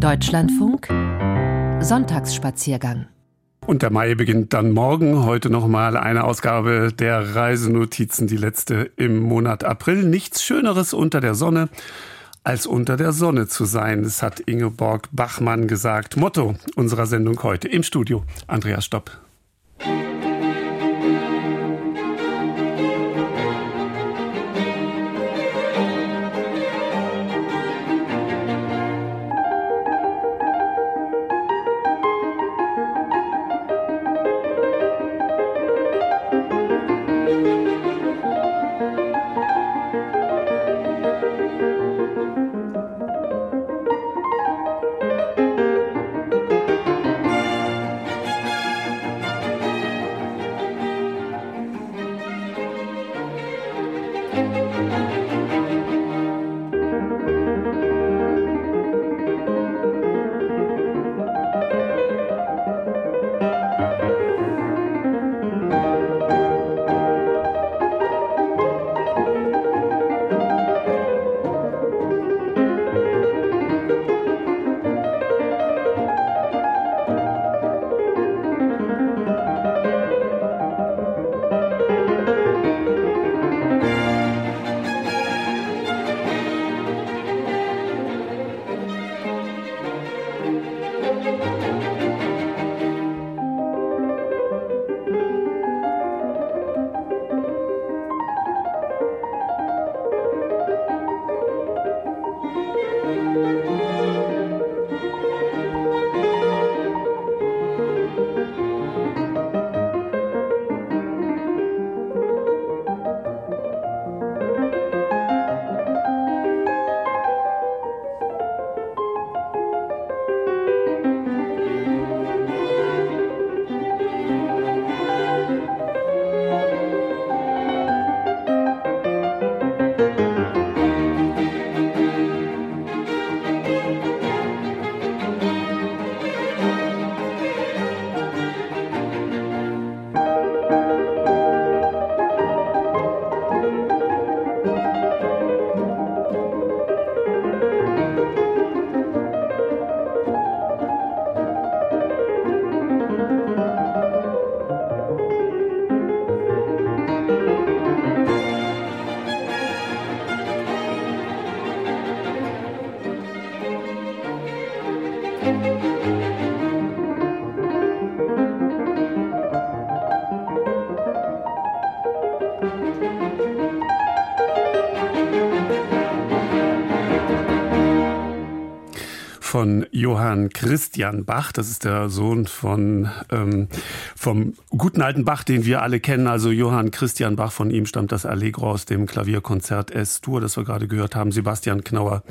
Deutschlandfunk Sonntagsspaziergang und der Mai beginnt dann morgen. Heute nochmal eine Ausgabe der Reisenotizen, die letzte im Monat April. Nichts Schöneres unter der Sonne als unter der Sonne zu sein. Das hat Ingeborg Bachmann gesagt. Motto unserer Sendung heute im Studio. Andreas Stopp. Christian Bach. Das ist der Sohn von, ähm, vom guten alten Bach, den wir alle kennen. Also Johann Christian Bach, von ihm stammt das Allegro aus dem Klavierkonzert S-Dur, das wir gerade gehört haben. Sebastian Knauer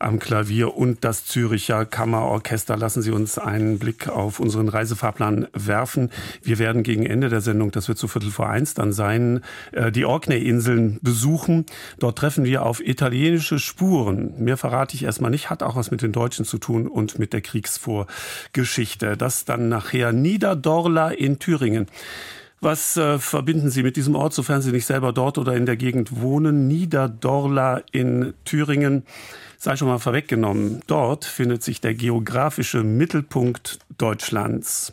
am Klavier und das Züricher Kammerorchester. Lassen Sie uns einen Blick auf unseren Reisefahrplan werfen. Wir werden gegen Ende der Sendung, das wird zu Viertel vor eins dann sein, äh, die Orkney-Inseln besuchen. Dort treffen wir auf italienische Spuren. Mehr verrate ich erstmal nicht, hat auch was mit den Deutschen zu tun und mit der Kriegsvorgeschichte. Das dann nachher Niederdorla in Thüringen. Was äh, verbinden Sie mit diesem Ort, sofern Sie nicht selber dort oder in der Gegend wohnen? Niederdorla in Thüringen sei schon mal vorweggenommen. Dort findet sich der geografische Mittelpunkt Deutschlands.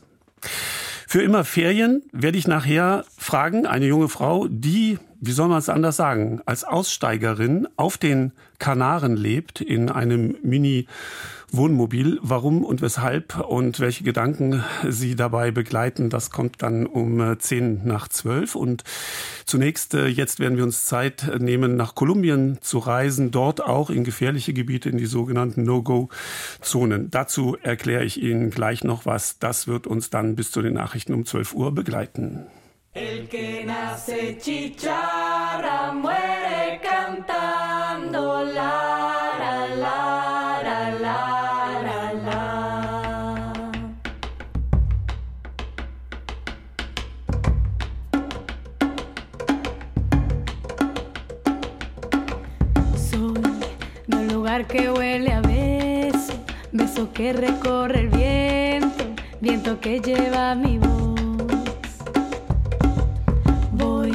Für immer Ferien werde ich nachher fragen, eine junge Frau, die, wie soll man es anders sagen, als Aussteigerin auf den Kanaren lebt, in einem Mini Wohnmobil. Warum und weshalb und welche Gedanken Sie dabei begleiten, das kommt dann um 10 äh, nach 12. Und zunächst, äh, jetzt werden wir uns Zeit nehmen, nach Kolumbien zu reisen, dort auch in gefährliche Gebiete, in die sogenannten No-Go-Zonen. Dazu erkläre ich Ihnen gleich noch was. Das wird uns dann bis zu den Nachrichten um 12 Uhr begleiten. El que nace chicharra muere que huele a beso, beso que recorre el viento, viento que lleva mi voz. Voy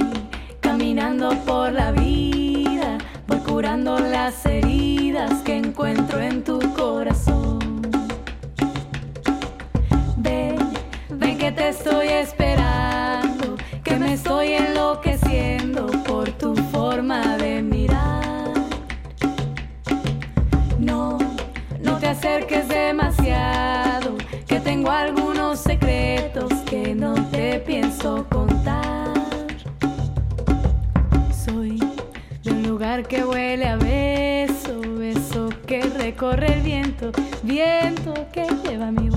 caminando por la vida, voy curando las heridas tengo algunos secretos que no te pienso contar. Soy de un lugar que huele a beso, beso que recorre el viento, viento que lleva mi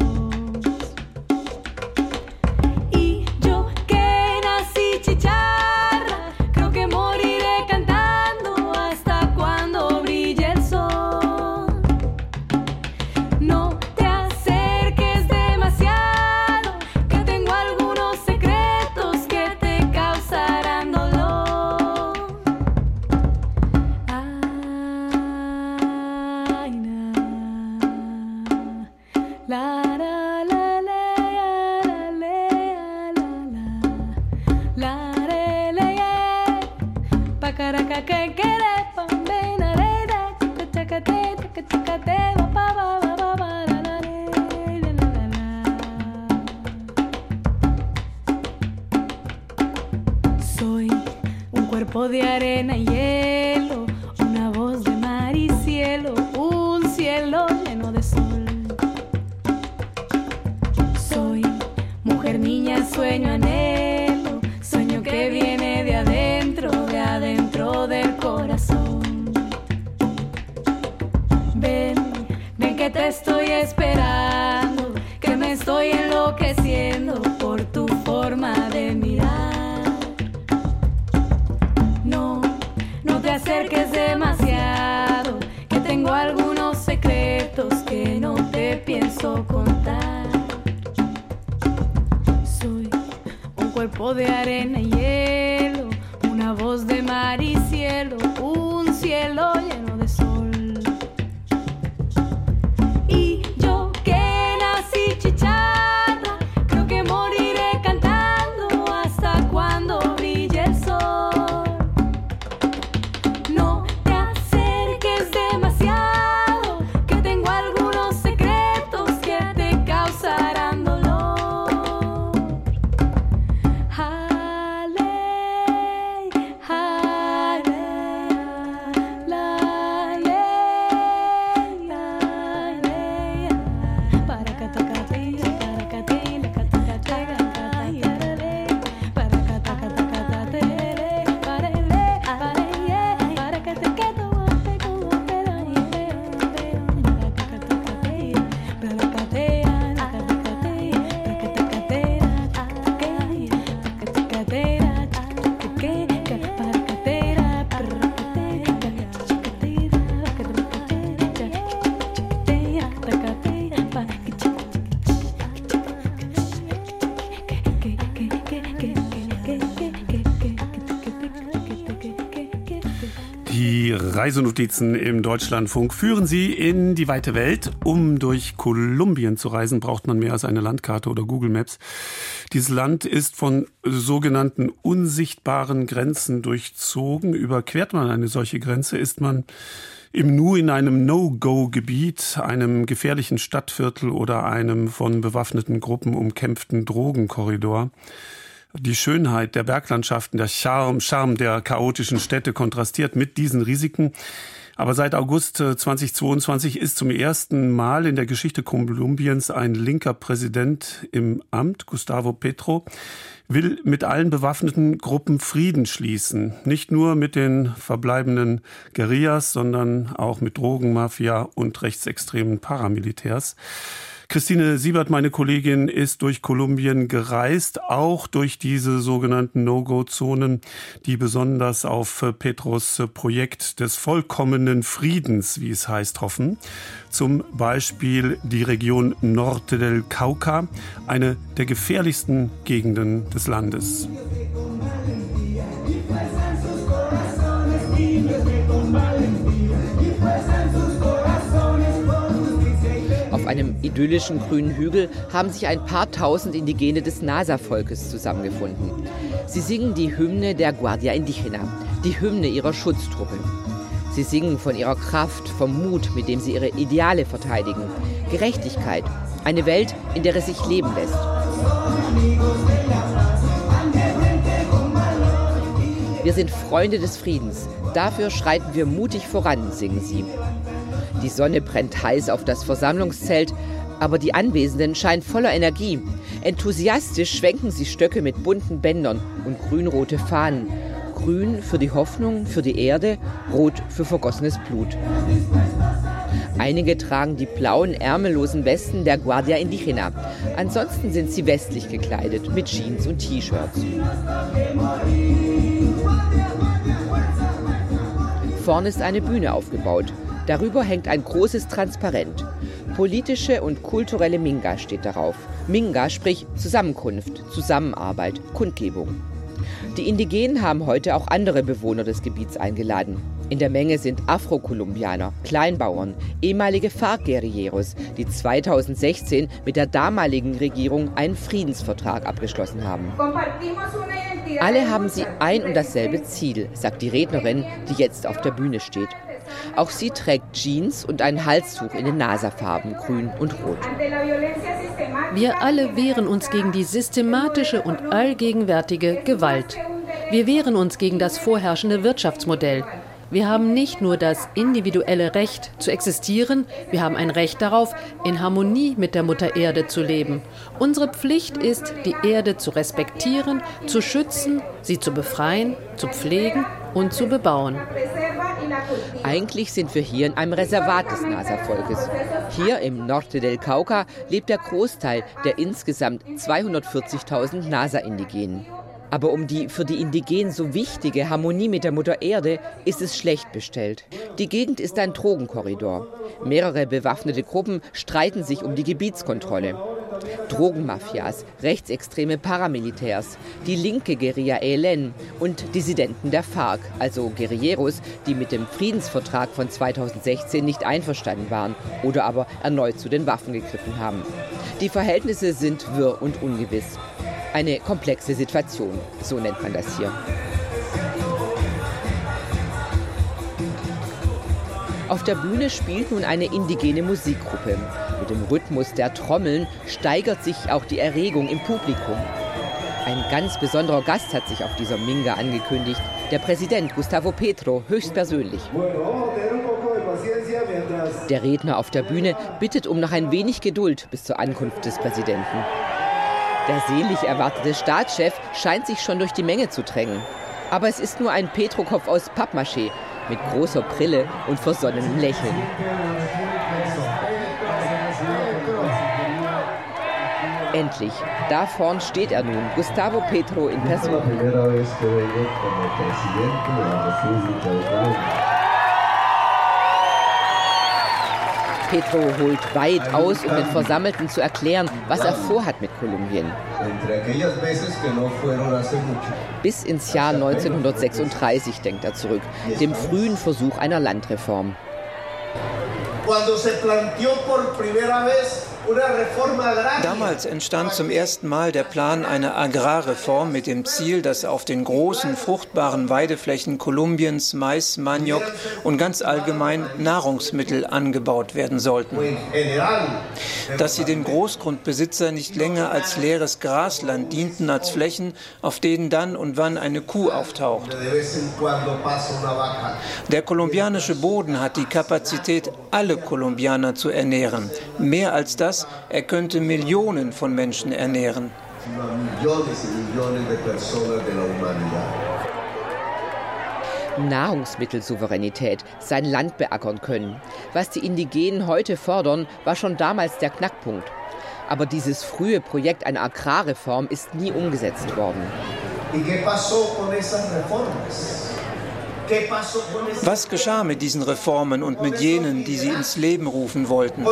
Reisenotizen im Deutschlandfunk führen Sie in die weite Welt. Um durch Kolumbien zu reisen, braucht man mehr als eine Landkarte oder Google Maps. Dieses Land ist von sogenannten unsichtbaren Grenzen durchzogen. Überquert man eine solche Grenze, ist man im Nu in einem No-Go-Gebiet, einem gefährlichen Stadtviertel oder einem von bewaffneten Gruppen umkämpften Drogenkorridor. Die Schönheit der Berglandschaften, der Charme, Charme der chaotischen Städte kontrastiert mit diesen Risiken. Aber seit August 2022 äh, ist zum ersten Mal in der Geschichte Kolumbiens ein linker Präsident im Amt, Gustavo Petro, will mit allen bewaffneten Gruppen Frieden schließen. Nicht nur mit den verbleibenden Guerillas, sondern auch mit Drogenmafia und rechtsextremen Paramilitärs. Christine Siebert, meine Kollegin, ist durch Kolumbien gereist, auch durch diese sogenannten No-Go-Zonen, die besonders auf Petros Projekt des vollkommenen Friedens, wie es heißt, hoffen. Zum Beispiel die Region Norte del Cauca, eine der gefährlichsten Gegenden des Landes. Auf einem idyllischen grünen Hügel haben sich ein paar tausend Indigene des Nasa-Volkes zusammengefunden. Sie singen die Hymne der Guardia Indigena, die Hymne ihrer Schutztruppe. Sie singen von ihrer Kraft, vom Mut, mit dem sie ihre Ideale verteidigen, Gerechtigkeit, eine Welt, in der es sich leben lässt. Wir sind Freunde des Friedens. Dafür schreiten wir mutig voran, singen sie. Die Sonne brennt heiß auf das Versammlungszelt, aber die Anwesenden scheinen voller Energie. Enthusiastisch schwenken sie Stöcke mit bunten Bändern und grün-rote Fahnen. Grün für die Hoffnung, für die Erde, rot für vergossenes Blut. Einige tragen die blauen, ärmellosen Westen der Guardia Indígena. Ansonsten sind sie westlich gekleidet, mit Jeans und T-Shirts. Vorne ist eine Bühne aufgebaut. Darüber hängt ein großes Transparent. Politische und kulturelle Minga steht darauf. Minga sprich Zusammenkunft, Zusammenarbeit, Kundgebung. Die Indigenen haben heute auch andere Bewohner des Gebiets eingeladen. In der Menge sind Afrokolumbianer, Kleinbauern, ehemalige FARC-Guerilleros, die 2016 mit der damaligen Regierung einen Friedensvertrag abgeschlossen haben. Alle haben sie ein und dasselbe Ziel, sagt die Rednerin, die jetzt auf der Bühne steht. Auch sie trägt Jeans und ein Halstuch in den Naserfarben grün und rot. Wir alle wehren uns gegen die systematische und allgegenwärtige Gewalt. Wir wehren uns gegen das vorherrschende Wirtschaftsmodell. Wir haben nicht nur das individuelle Recht zu existieren, wir haben ein Recht darauf, in Harmonie mit der Mutter Erde zu leben. Unsere Pflicht ist, die Erde zu respektieren, zu schützen, sie zu befreien, zu pflegen und zu bebauen. Eigentlich sind wir hier in einem Reservat des Nasa-Volkes. Hier im Norte del Cauca lebt der Großteil der insgesamt 240.000 Nasa-Indigenen. Aber um die für die Indigenen so wichtige Harmonie mit der Mutter Erde ist es schlecht bestellt. Die Gegend ist ein Drogenkorridor. Mehrere bewaffnete Gruppen streiten sich um die Gebietskontrolle. Drogenmafias, rechtsextreme Paramilitärs, die linke Guerilla ELN und Dissidenten der FARC, also Guerilleros, die mit dem Friedensvertrag von 2016 nicht einverstanden waren oder aber erneut zu den Waffen gegriffen haben. Die Verhältnisse sind wirr und ungewiss. Eine komplexe Situation, so nennt man das hier. Auf der Bühne spielt nun eine indigene Musikgruppe. Mit dem Rhythmus der Trommeln steigert sich auch die Erregung im Publikum. Ein ganz besonderer Gast hat sich auf dieser Minga angekündigt, der Präsident Gustavo Petro höchstpersönlich. Der Redner auf der Bühne bittet um noch ein wenig Geduld bis zur Ankunft des Präsidenten. Der selig erwartete Staatschef scheint sich schon durch die Menge zu drängen. Aber es ist nur ein Petrokopf aus Pappmaché mit großer Brille und versonnenem Lächeln. Endlich, da vorn steht er nun, Gustavo Petro in Person. Petro holt weit aus, um den Versammelten zu erklären, was er vorhat mit Kolumbien. Bis ins Jahr 1936 denkt er zurück, dem frühen Versuch einer Landreform. Cuando se planteó por primera vez Damals entstand zum ersten Mal der Plan einer Agrarreform mit dem Ziel, dass auf den großen, fruchtbaren Weideflächen Kolumbiens Mais, Maniok und ganz allgemein Nahrungsmittel angebaut werden sollten. Dass sie den Großgrundbesitzer nicht länger als leeres Grasland dienten als Flächen, auf denen dann und wann eine Kuh auftaucht. Der kolumbianische Boden hat die Kapazität, alle Kolumbianer zu ernähren. Mehr als das das, er könnte Millionen von Menschen ernähren. Nahrungsmittelsouveränität, sein Land beackern können. Was die Indigenen heute fordern, war schon damals der Knackpunkt. Aber dieses frühe Projekt einer Agrarreform ist nie umgesetzt worden. ¿Y qué pasó con esas reformas? Was geschah mit diesen Reformen und mit jenen, die sie ins Leben rufen wollten?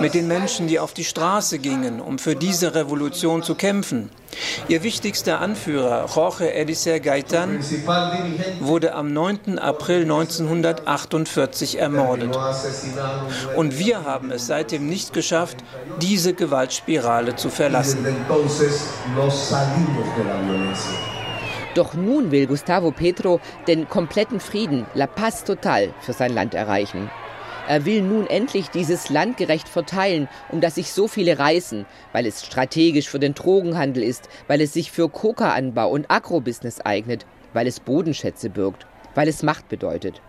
Mit den Menschen, die auf die Straße gingen, um für diese Revolution zu kämpfen? Ihr wichtigster Anführer, Jorge Elicer Gaitan, wurde am 9. April 1948 ermordet. Und wir haben es seitdem nicht geschafft, diese Gewaltspirale zu verlassen. Doch nun will Gustavo Petro den kompletten Frieden, La Paz Total, für sein Land erreichen. Er will nun endlich dieses Land gerecht verteilen, um das sich so viele reißen, weil es strategisch für den Drogenhandel ist, weil es sich für Coca-Anbau und Agrobusiness eignet, weil es Bodenschätze birgt, weil es Macht bedeutet.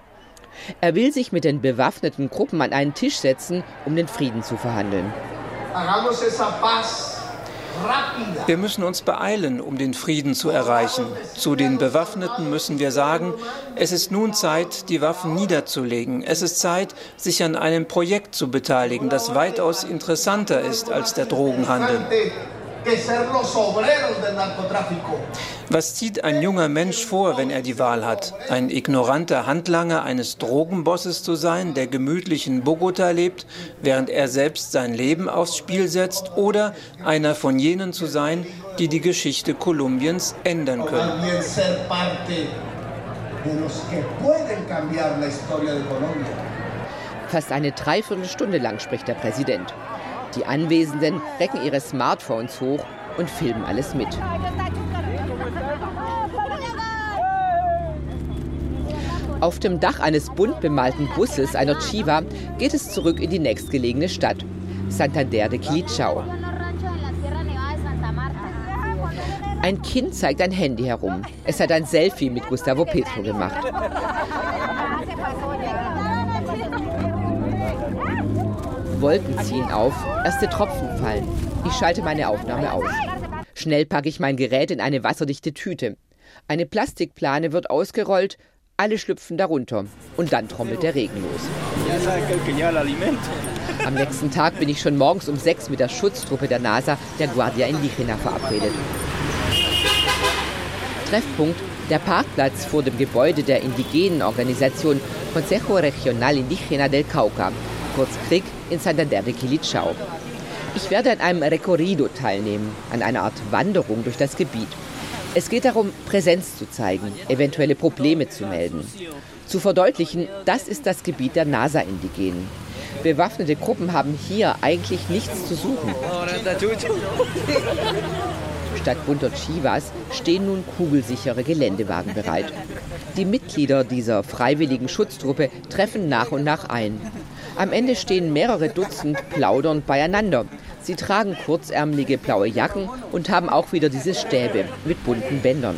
Er will sich mit den bewaffneten Gruppen an einen Tisch setzen, um den Frieden zu verhandeln. Wir müssen uns beeilen, um den Frieden zu erreichen. Zu den Bewaffneten müssen wir sagen, es ist nun Zeit, die Waffen niederzulegen. Es ist Zeit, sich an einem Projekt zu beteiligen, das weitaus interessanter ist als der Drogenhandel. Was zieht ein junger Mensch vor, wenn er die Wahl hat? Ein ignoranter Handlanger eines Drogenbosses zu sein, der gemütlich in Bogota lebt, während er selbst sein Leben aufs Spiel setzt? Oder einer von jenen zu sein, die die Geschichte Kolumbiens ändern können? Fast eine Dreiviertelstunde lang spricht der Präsident. Die Anwesenden recken ihre Smartphones hoch und filmen alles mit. Auf dem Dach eines bunt bemalten Busses einer Chiva geht es zurück in die nächstgelegene Stadt, Santander de Quilichao. Ein Kind zeigt ein Handy herum. Es hat ein Selfie mit Gustavo Petro gemacht. Wolken ziehen auf, erste Tropfen fallen. Ich schalte meine Aufnahme aus. Schnell packe ich mein Gerät in eine wasserdichte Tüte. Eine Plastikplane wird ausgerollt, alle schlüpfen darunter. Und dann trommelt der Regen los. Am nächsten Tag bin ich schon morgens um sechs mit der Schutztruppe der NASA, der Guardia Indígena, verabredet. Treffpunkt der Parkplatz vor dem Gebäude der indigenen Organisation Consejo Regional Indígena del Cauca, kurz KRIG in Santander de Quilichao. Ich werde an einem Recorrido teilnehmen, an einer Art Wanderung durch das Gebiet. Es geht darum, Präsenz zu zeigen, eventuelle Probleme zu melden. Zu verdeutlichen, das ist das Gebiet der NASA-Indigenen. Bewaffnete Gruppen haben hier eigentlich nichts zu suchen. Statt bunter Chivas stehen nun kugelsichere Geländewagen bereit. Die Mitglieder dieser freiwilligen Schutztruppe treffen nach und nach ein. Am Ende stehen mehrere Dutzend plaudernd beieinander. Sie tragen kurzärmelige blaue Jacken und haben auch wieder diese Stäbe mit bunten Bändern.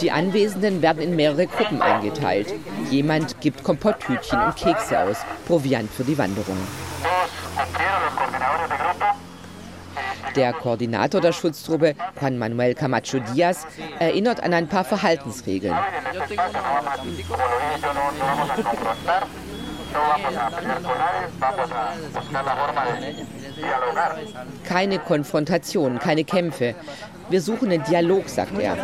Die Anwesenden werden in mehrere Gruppen eingeteilt. Jemand gibt Kompotthütchen und Kekse aus, Proviant für die Wanderung. Der Koordinator der Schutztruppe, Juan Manuel Camacho Diaz, erinnert an ein paar Verhaltensregeln. Keine Konfrontation, keine Kämpfe. Wir suchen den Dialog, sagt er.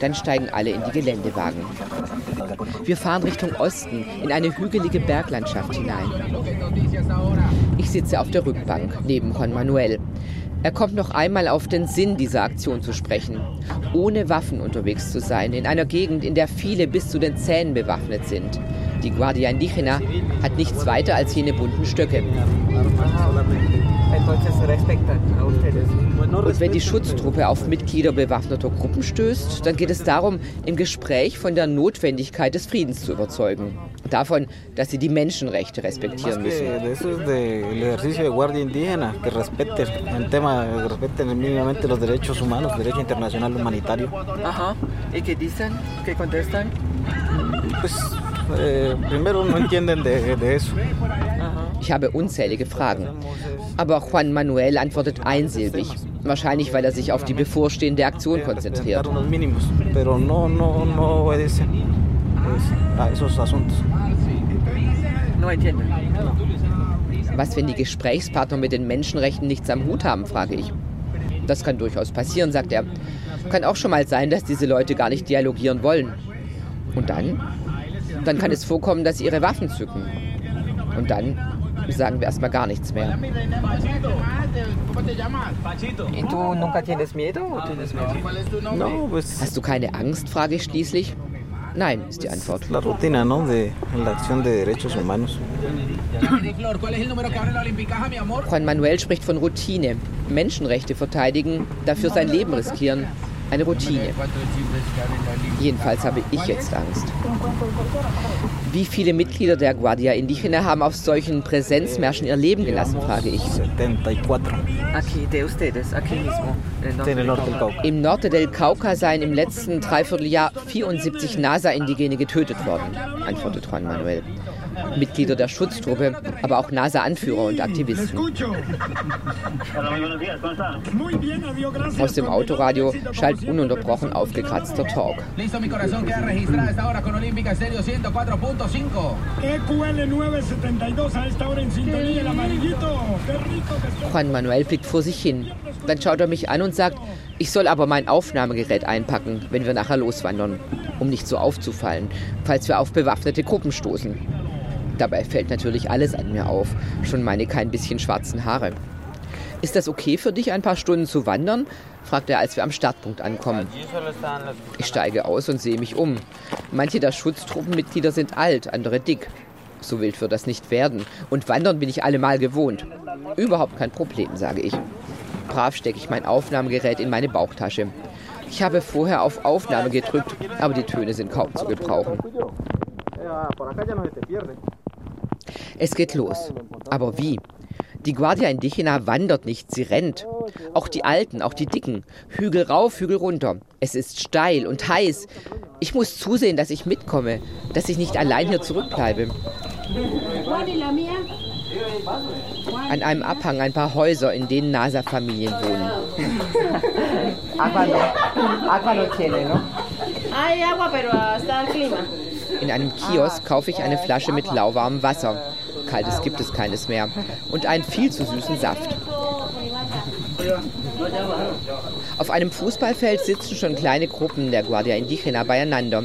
Dann steigen alle in die Geländewagen. Wir fahren Richtung Osten in eine hügelige Berglandschaft hinein. Ich sitze auf der Rückbank neben Juan Manuel. Er kommt noch einmal auf den Sinn dieser Aktion zu sprechen. Ohne Waffen unterwegs zu sein, in einer Gegend, in der viele bis zu den Zähnen bewaffnet sind. Die Guardia Indígena hat nichts weiter als jene bunten Stöcke. Und wenn die Schutztruppe auf Mitglieder bewaffneter Gruppen stößt, dann geht es darum, im Gespräch von der Notwendigkeit des Friedens zu überzeugen. Davon, dass sie die Menschenrechte respektieren müssen. Aha. ¿Y qué dicen? ¿Qué contestan? Pues, eh, primero no entienden de, de eso. Ich habe unzählige Fragen. Aber Juan Manuel antwortet einsilbig. Wahrscheinlich, weil er sich auf die bevorstehende Aktion konzentriert. Was, wenn die Gesprächspartner mit den Menschenrechten nichts am Hut haben, frage ich. Das kann durchaus passieren, sagt er. Kann auch schon mal sein, dass diese Leute gar nicht dialogieren wollen. Und dann? Dann kann es vorkommen, dass sie ihre Waffen zücken. Und dann sagen wir erstmal gar nichts mehr. Hast du keine Angst, frage ich schließlich. Nein, ist die Antwort. Juan Manuel spricht von Routine. Menschenrechte verteidigen, dafür sein Leben riskieren. Eine Routine. Jedenfalls habe ich jetzt Angst. Wie viele Mitglieder der Guardia Indígena haben auf solchen Präsenzmärschen ihr Leben gelassen, frage ich. Im Norte del Cauca seien im letzten Dreivierteljahr 74 NASA-Indigene getötet worden, antwortet Juan Manuel. Mitglieder der Schutztruppe, aber auch NASA-Anführer und Aktivisten. Aus dem Autoradio schallt ununterbrochen aufgekratzter Talk. Juan Manuel blickt vor sich hin. Dann schaut er mich an und sagt, ich soll aber mein Aufnahmegerät einpacken, wenn wir nachher loswandern, um nicht so aufzufallen, falls wir auf bewaffnete Gruppen stoßen. Dabei fällt natürlich alles an mir auf, schon meine kein bisschen schwarzen Haare. Ist das okay für dich, ein paar Stunden zu wandern? fragt er, als wir am Startpunkt ankommen. Ich steige aus und sehe mich um. Manche der Schutztruppenmitglieder sind alt, andere dick. So wild wird das nicht werden. Und wandern bin ich allemal gewohnt. Überhaupt kein Problem, sage ich. Brav stecke ich mein Aufnahmegerät in meine Bauchtasche. Ich habe vorher auf Aufnahme gedrückt, aber die Töne sind kaum zu gebrauchen. Es geht los. Aber wie? Die Guardia Indigena wandert nicht, sie rennt. Auch die Alten, auch die Dicken. Hügel rauf, Hügel runter. Es ist steil und heiß. Ich muss zusehen, dass ich mitkomme, dass ich nicht allein hier zurückbleibe. An einem Abhang ein paar Häuser, in denen NASA-Familien wohnen. In einem Kiosk kaufe ich eine Flasche mit lauwarmem Wasser. Kaltes gibt es keines mehr. Und einen viel zu süßen Saft. Auf einem Fußballfeld sitzen schon kleine Gruppen der Guardia Indigena beieinander.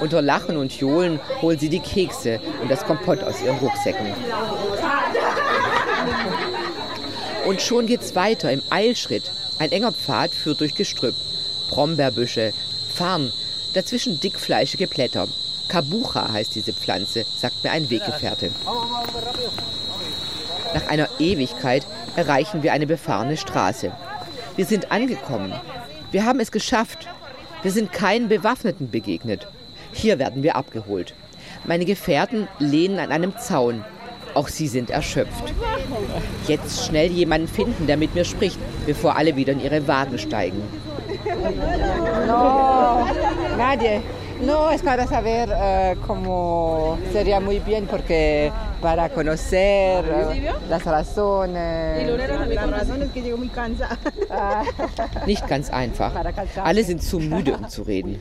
Unter Lachen und Johlen holen sie die Kekse und das Kompott aus ihren Rucksäcken. Und schon geht's weiter im Eilschritt. Ein enger Pfad führt durch Gestrüpp. Brombeerbüsche, Farn, dazwischen dickfleischige Blätter. Kabucha heißt diese Pflanze, sagt mir ein Weggefährte. Nach einer Ewigkeit erreichen wir eine befahrene Straße. Wir sind angekommen. Wir haben es geschafft. Wir sind keinen Bewaffneten begegnet. Hier werden wir abgeholt. Meine Gefährten lehnen an einem Zaun. Auch sie sind erschöpft. Jetzt schnell jemanden finden, der mit mir spricht, bevor alle wieder in ihre Wagen steigen. No, nadie. No, es para saber uh, cómo sería muy bien porque para conocer uh, las razones. Las razones que llego muy cansada. Nicht ganz einfach. Alle sind zu müde, um zu reden.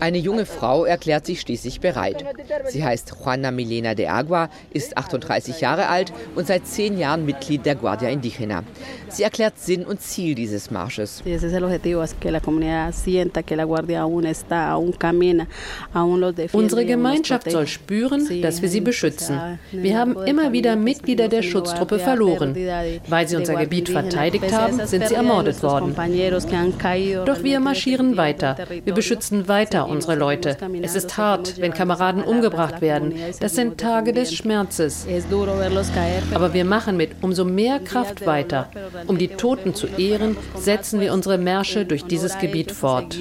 Eine junge Frau erklärt sich schließlich bereit. Sie heißt Juana Milena de Agua, ist 38 Jahre alt und seit zehn Jahren Mitglied der Guardia Indígena. Sie erklärt Sinn und Ziel dieses Marsches. Unsere Gemeinschaft soll spüren, dass wir sie beschützen. Wir haben immer wieder Mitglieder der Schutztruppe verloren. Weil sie unser Gebiet verteidigt haben, sind sie ermordet worden. Doch wir marschieren weiter. Wir beschützen weiter unsere Leute. Es ist hart, wenn Kameraden umgebracht werden. Das sind Tage des Schmerzes. Aber wir machen mit umso mehr Kraft weiter. Um die Toten zu ehren, setzen wir unsere Märsche durch dieses Gebiet fort.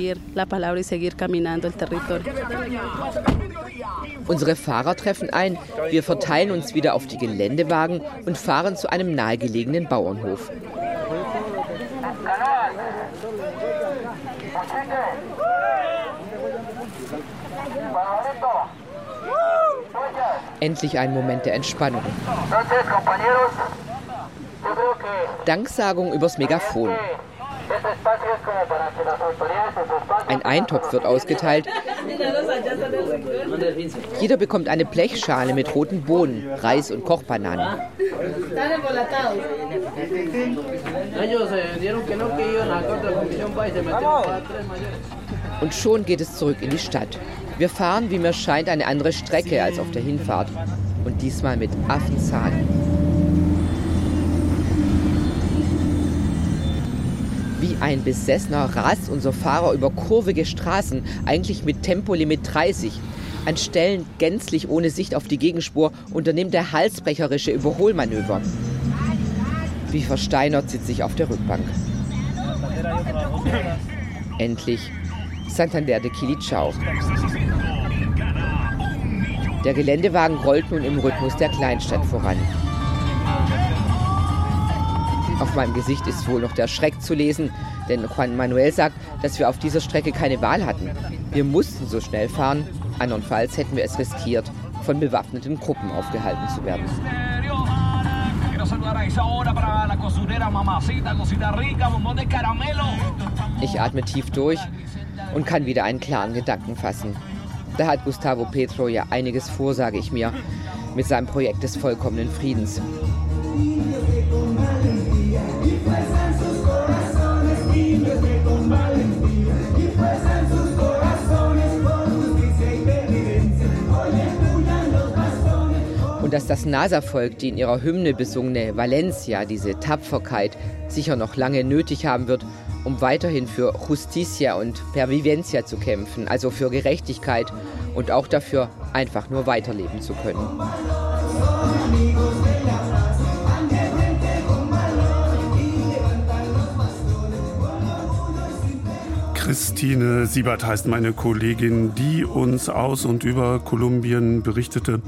Unsere Fahrer treffen ein. Wir verteilen uns wieder auf die Geländewagen und fahren zu einem nahegelegenen Bauernhof. Endlich ein Moment der Entspannung. Danksagung übers Megafon. Ein Eintopf wird ausgeteilt. Jeder bekommt eine Blechschale mit roten Bohnen, Reis und Kochbananen. Und schon geht es zurück in die Stadt. Wir fahren, wie mir scheint, eine andere Strecke als auf der Hinfahrt. Und diesmal mit Affenzahn. Wie ein Besessener rast unser Fahrer über kurvige Straßen, eigentlich mit Tempolimit 30. An Stellen gänzlich ohne Sicht auf die Gegenspur unternimmt er halsbrecherische Überholmanöver. Wie versteinert sitze ich auf der Rückbank. Endlich Santander de Quilichao. Der Geländewagen rollt nun im Rhythmus der Kleinstadt voran. Auf meinem Gesicht ist wohl noch der Schreck zu lesen, denn Juan Manuel sagt, dass wir auf dieser Strecke keine Wahl hatten. Wir mussten so schnell fahren, andernfalls hätten wir es riskiert, von bewaffneten Gruppen aufgehalten zu werden. Ich atme tief durch und kann wieder einen klaren Gedanken fassen. Da hat Gustavo Petro ja einiges vor, sage ich mir, mit seinem Projekt des vollkommenen Friedens. Und dass das Nasa-Volk die in ihrer Hymne besungene Valencia, diese Tapferkeit, sicher noch lange nötig haben wird, um weiterhin für Justicia und Pervivencia zu kämpfen, also für Gerechtigkeit und auch dafür, einfach nur weiterleben zu können. Christine Siebert heißt meine Kollegin, die uns aus und über Kolumbien berichtete.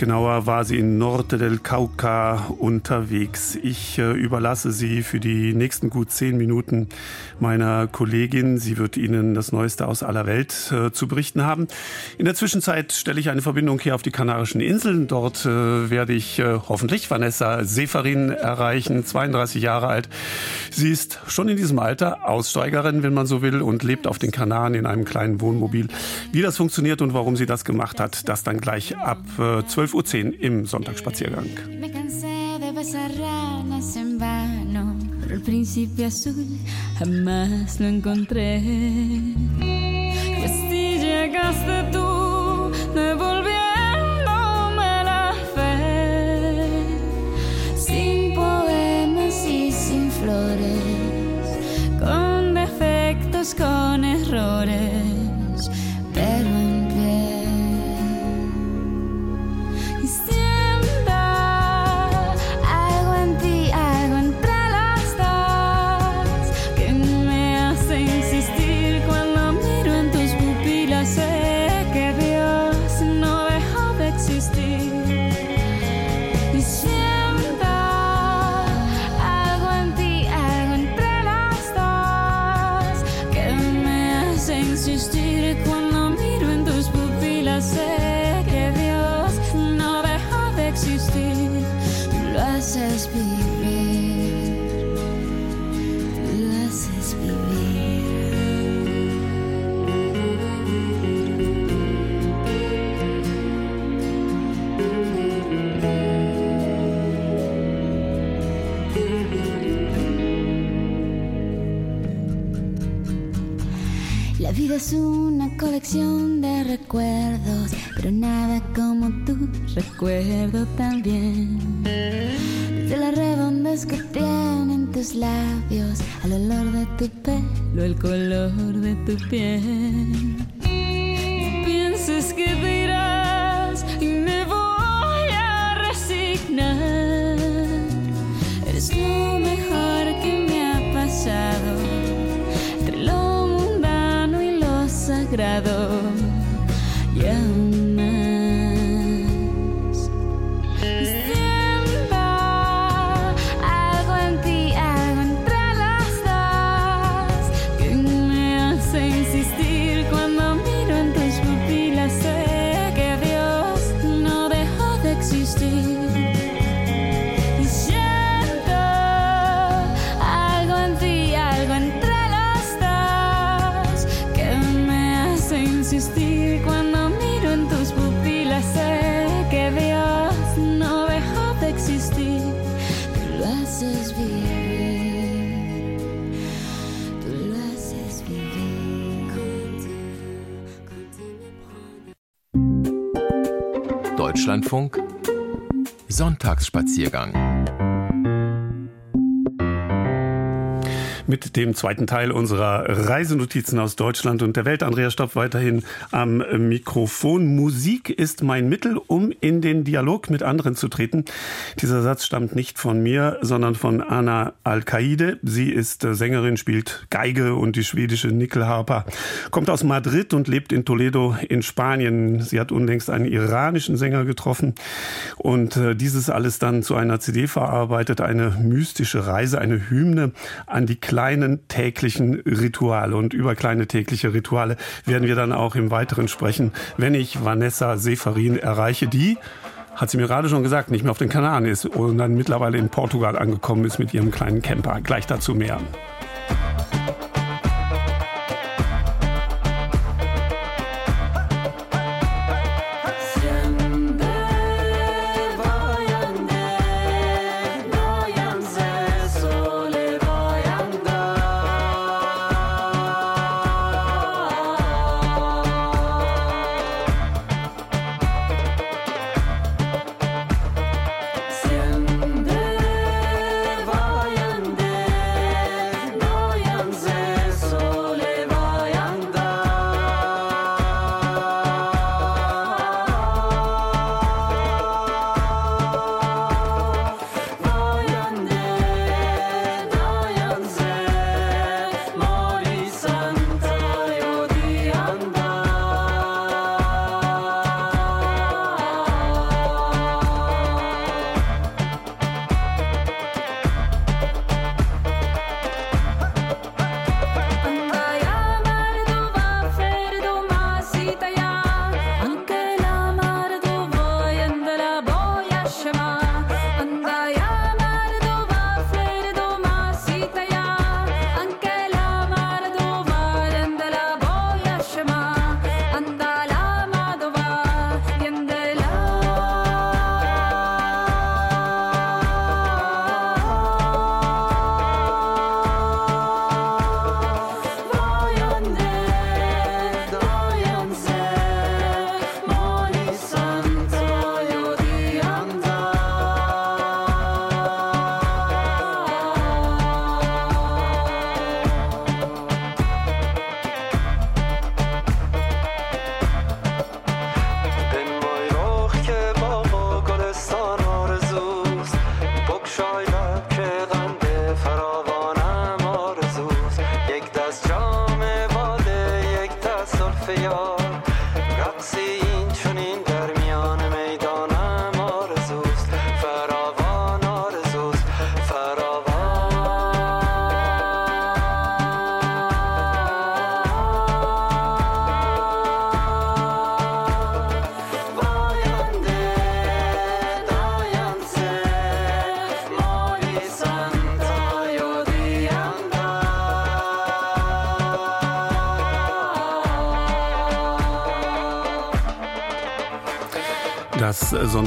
Genauer war sie in Norte del Cauca unterwegs. Ich äh, überlasse sie für die nächsten gut zehn Minuten meiner Kollegin. Sie wird Ihnen das Neueste aus aller Welt äh, zu berichten haben. In der Zwischenzeit stelle ich eine Verbindung hier auf die Kanarischen Inseln. Dort äh, werde ich äh, hoffentlich Vanessa Seferin erreichen, 32 Jahre alt. Sie ist schon in diesem Alter Aussteigerin, wenn man so will, und lebt auf den Kanaren in einem kleinen Wohnmobil. Wie das funktioniert und warum sie das gemacht hat, das dann gleich ab äh, 12 12.10 Uhr im Sonntagsspaziergang. Deutschlandfunk Sonntagsspaziergang mit dem zweiten Teil unserer Reisenotizen aus Deutschland und der Welt. Andrea Stopp weiterhin am Mikrofon. Musik ist mein Mittel, um in den Dialog mit anderen zu treten. Dieser Satz stammt nicht von mir, sondern von Anna Al-Qaide. Sie ist Sängerin, spielt Geige und die schwedische Nickelharper. Kommt aus Madrid und lebt in Toledo in Spanien. Sie hat unlängst einen iranischen Sänger getroffen und äh, dieses alles dann zu einer CD verarbeitet. Eine mystische Reise, eine Hymne an die kleinen täglichen Rituale. Und über kleine tägliche Rituale werden wir dann auch im Weiteren sprechen, wenn ich Vanessa Seferin erreiche, die hat sie mir gerade schon gesagt, nicht mehr auf den Kanaren ist und dann mittlerweile in Portugal angekommen ist mit ihrem kleinen Camper. Gleich dazu mehr.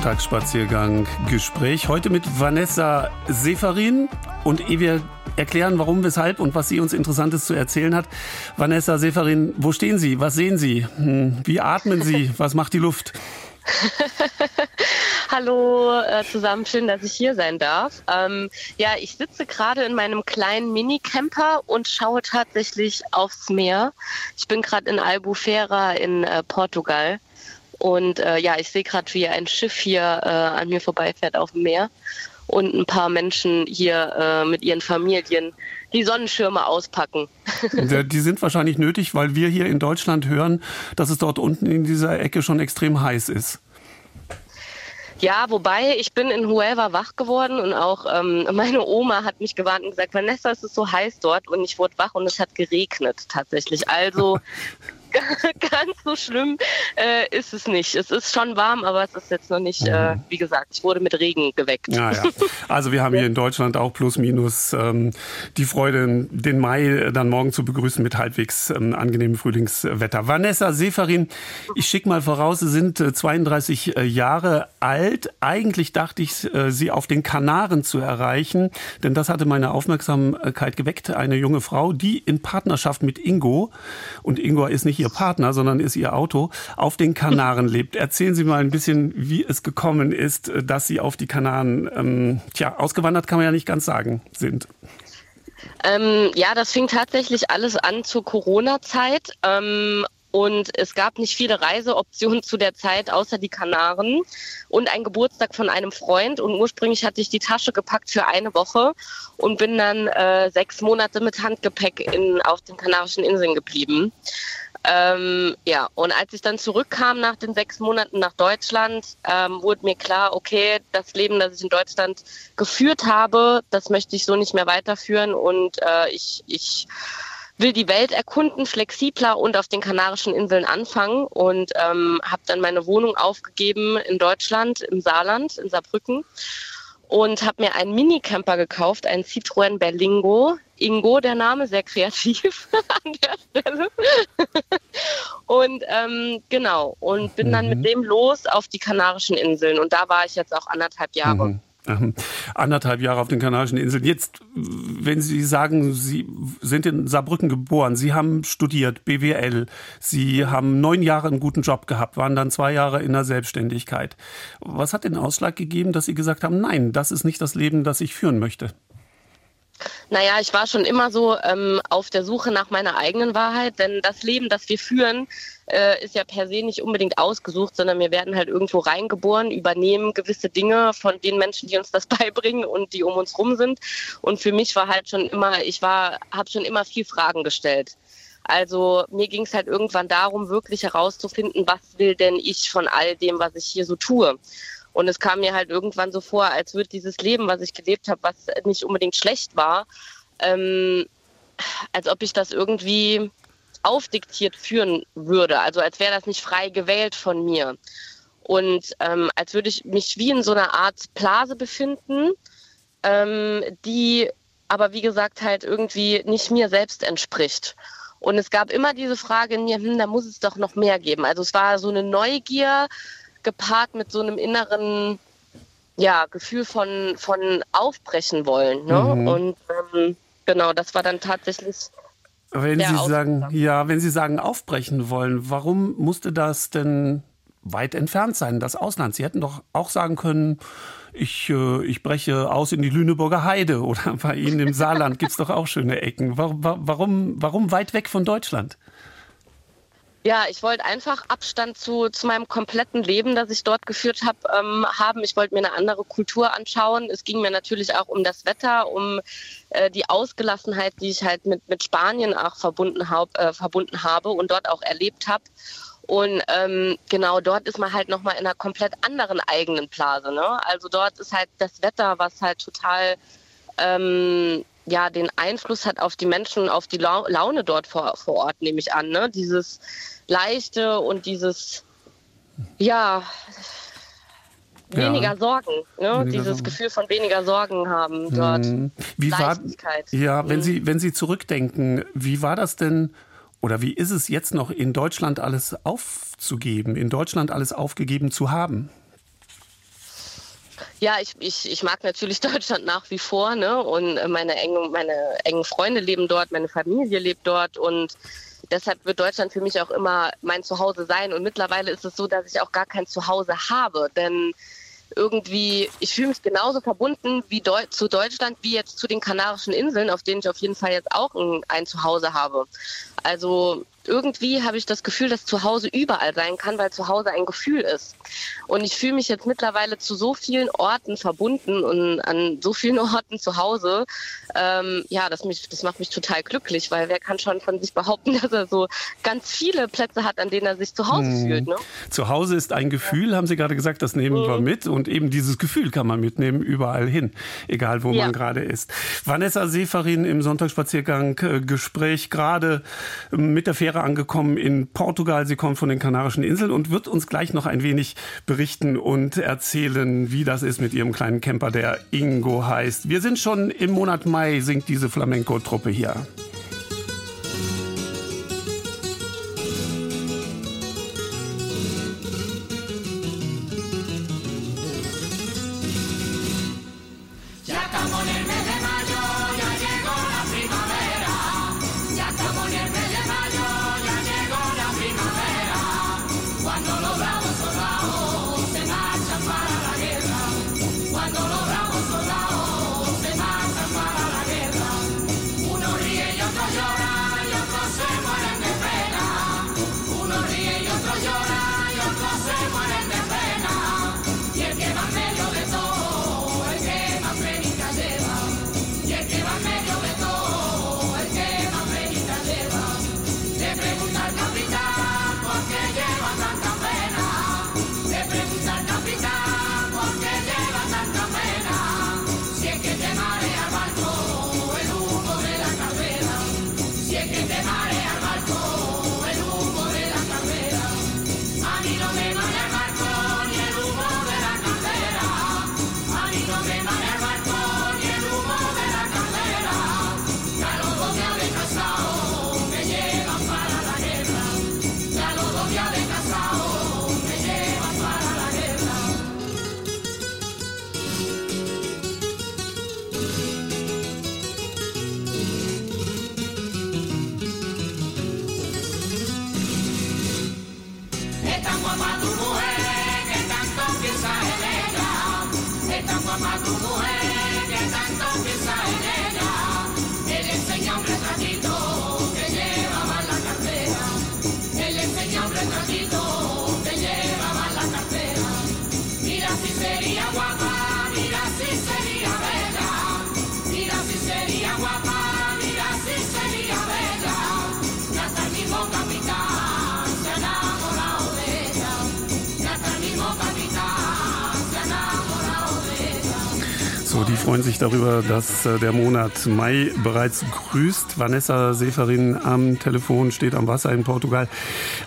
Sonntagsspaziergang Gespräch. Heute mit Vanessa Seferin. Und ehe wir erklären, warum, weshalb und was sie uns Interessantes zu erzählen hat. Vanessa Seferin, wo stehen Sie? Was sehen Sie? Hm, wie atmen Sie? Was macht die Luft? Hallo äh, zusammen, schön, dass ich hier sein darf. Ähm, ja, ich sitze gerade in meinem kleinen Minicamper und schaue tatsächlich aufs Meer. Ich bin gerade in Albufeira in äh, Portugal und äh, ja, ich sehe gerade, wie ein Schiff hier äh, an mir vorbeifährt auf dem Meer und ein paar Menschen hier äh, mit ihren Familien die Sonnenschirme auspacken. Die sind wahrscheinlich nötig, weil wir hier in Deutschland hören, dass es dort unten in dieser Ecke schon extrem heiß ist. Ja, wobei ich bin in Huelva wach geworden und auch ähm, meine Oma hat mich gewarnt und gesagt, Vanessa, es ist so heiß dort und ich wurde wach und es hat geregnet tatsächlich. Also ganz so schlimm äh, ist es nicht. Es ist schon warm, aber es ist jetzt noch nicht, äh, wie gesagt, ich wurde mit Regen geweckt. Ja, ja. Also wir haben hier in Deutschland auch plus minus ähm, die Freude, den Mai dann morgen zu begrüßen mit halbwegs ähm, angenehmem Frühlingswetter. Vanessa Seferin, ich schicke mal voraus, Sie sind äh, 32 äh, Jahre alt. Eigentlich dachte ich, äh, Sie auf den Kanaren zu erreichen, denn das hatte meine Aufmerksamkeit geweckt. Eine junge Frau, die in Partnerschaft mit Ingo, und Ingo ist nicht ihr Partner, sondern ist ihr Auto, auf den Kanaren lebt. Erzählen Sie mal ein bisschen, wie es gekommen ist, dass Sie auf die Kanaren, ähm, tja, ausgewandert kann man ja nicht ganz sagen, sind. Ähm, ja, das fing tatsächlich alles an zur Corona-Zeit. Ähm, und es gab nicht viele Reiseoptionen zu der Zeit, außer die Kanaren und ein Geburtstag von einem Freund. Und ursprünglich hatte ich die Tasche gepackt für eine Woche und bin dann äh, sechs Monate mit Handgepäck in, auf den Kanarischen Inseln geblieben. Ähm, ja, und als ich dann zurückkam nach den sechs Monaten nach Deutschland, ähm, wurde mir klar, okay, das Leben, das ich in Deutschland geführt habe, das möchte ich so nicht mehr weiterführen und äh, ich, ich will die Welt erkunden, flexibler und auf den Kanarischen Inseln anfangen und ähm, habe dann meine Wohnung aufgegeben in Deutschland, im Saarland, in Saarbrücken und habe mir einen Minicamper gekauft, einen Citroën Berlingo. Ingo, der Name, sehr kreativ an der Stelle. und ähm, genau, und bin dann mit mhm. dem los auf die Kanarischen Inseln und da war ich jetzt auch anderthalb Jahre. Mhm. Ähm, anderthalb Jahre auf den Kanarischen Inseln. Jetzt, wenn Sie sagen, Sie sind in Saarbrücken geboren, Sie haben studiert, BWL, Sie haben neun Jahre einen guten Job gehabt, waren dann zwei Jahre in der Selbstständigkeit. Was hat den Ausschlag gegeben, dass Sie gesagt haben, nein, das ist nicht das Leben, das ich führen möchte? Naja, ich war schon immer so ähm, auf der Suche nach meiner eigenen Wahrheit, denn das Leben, das wir führen, äh, ist ja per se nicht unbedingt ausgesucht, sondern wir werden halt irgendwo reingeboren, übernehmen gewisse Dinge von den Menschen, die uns das beibringen und die um uns rum sind. Und für mich war halt schon immer, ich war, habe schon immer viel Fragen gestellt. Also mir ging es halt irgendwann darum, wirklich herauszufinden, was will denn ich von all dem, was ich hier so tue. Und es kam mir halt irgendwann so vor, als würde dieses Leben, was ich gelebt habe, was nicht unbedingt schlecht war, ähm, als ob ich das irgendwie aufdiktiert führen würde. Also als wäre das nicht frei gewählt von mir. Und ähm, als würde ich mich wie in so einer Art Blase befinden, ähm, die aber wie gesagt halt irgendwie nicht mir selbst entspricht. Und es gab immer diese Frage in mir, hm, da muss es doch noch mehr geben. Also es war so eine Neugier gepaart mit so einem inneren ja, Gefühl von, von aufbrechen wollen. Ne? Mhm. Und ähm, genau, das war dann tatsächlich wenn Sie sagen, ja, wenn Sie sagen, aufbrechen wollen, warum musste das denn weit entfernt sein, das Ausland? Sie hätten doch auch sagen können, ich, äh, ich breche aus in die Lüneburger Heide oder bei Ihnen im Saarland gibt es doch auch schöne Ecken. Warum, warum, warum weit weg von Deutschland? Ja, ich wollte einfach Abstand zu, zu meinem kompletten Leben, das ich dort geführt habe, ähm, haben. Ich wollte mir eine andere Kultur anschauen. Es ging mir natürlich auch um das Wetter, um äh, die Ausgelassenheit, die ich halt mit, mit Spanien auch verbunden, hab, äh, verbunden habe und dort auch erlebt habe. Und ähm, genau dort ist man halt nochmal in einer komplett anderen eigenen Blase. Ne? Also dort ist halt das Wetter, was halt total ähm, ja den Einfluss hat auf die Menschen, auf die Laune dort vor, vor Ort, nehme ich an. Ne? Dieses Leichte und dieses, ja, weniger ja. Sorgen, ne? Weniger dieses Sorgen. Gefühl von weniger Sorgen haben dort. Hm. Wie war, ja, wenn hm. Sie, wenn Sie zurückdenken, wie war das denn oder wie ist es jetzt noch in Deutschland alles aufzugeben, in Deutschland alles aufgegeben zu haben? Ja, ich, ich, ich mag natürlich Deutschland nach wie vor, ne? Und meine engen, meine engen Freunde leben dort, meine Familie lebt dort und deshalb wird Deutschland für mich auch immer mein Zuhause sein. Und mittlerweile ist es so, dass ich auch gar kein Zuhause habe, denn irgendwie, ich fühle mich genauso verbunden wie Deu zu Deutschland wie jetzt zu den Kanarischen Inseln, auf denen ich auf jeden Fall jetzt auch ein, ein Zuhause habe. Also irgendwie habe ich das Gefühl, dass zu Hause überall sein kann, weil zu Hause ein Gefühl ist. Und ich fühle mich jetzt mittlerweile zu so vielen Orten verbunden und an so vielen Orten zu Hause. Ähm, ja, das, mich, das macht mich total glücklich, weil wer kann schon von sich behaupten, dass er so ganz viele Plätze hat, an denen er sich zu Hause hm. fühlt. Ne? Zu Hause ist ein Gefühl, ja. haben Sie gerade gesagt, das nehmen mhm. wir mit. Und eben dieses Gefühl kann man mitnehmen überall hin, egal wo ja. man gerade ist. Vanessa Seferin im Sonntagsspaziergang äh, Gespräch gerade mit der Fähre wäre angekommen in Portugal. Sie kommt von den Kanarischen Inseln und wird uns gleich noch ein wenig berichten und erzählen, wie das ist mit ihrem kleinen Camper, der Ingo heißt. Wir sind schon im Monat Mai, singt diese Flamenco-Truppe hier. Ya estamos en el mes de mayo. Freuen sich darüber, dass äh, der Monat Mai bereits grüßt. Vanessa Seferin am Telefon steht am Wasser in Portugal.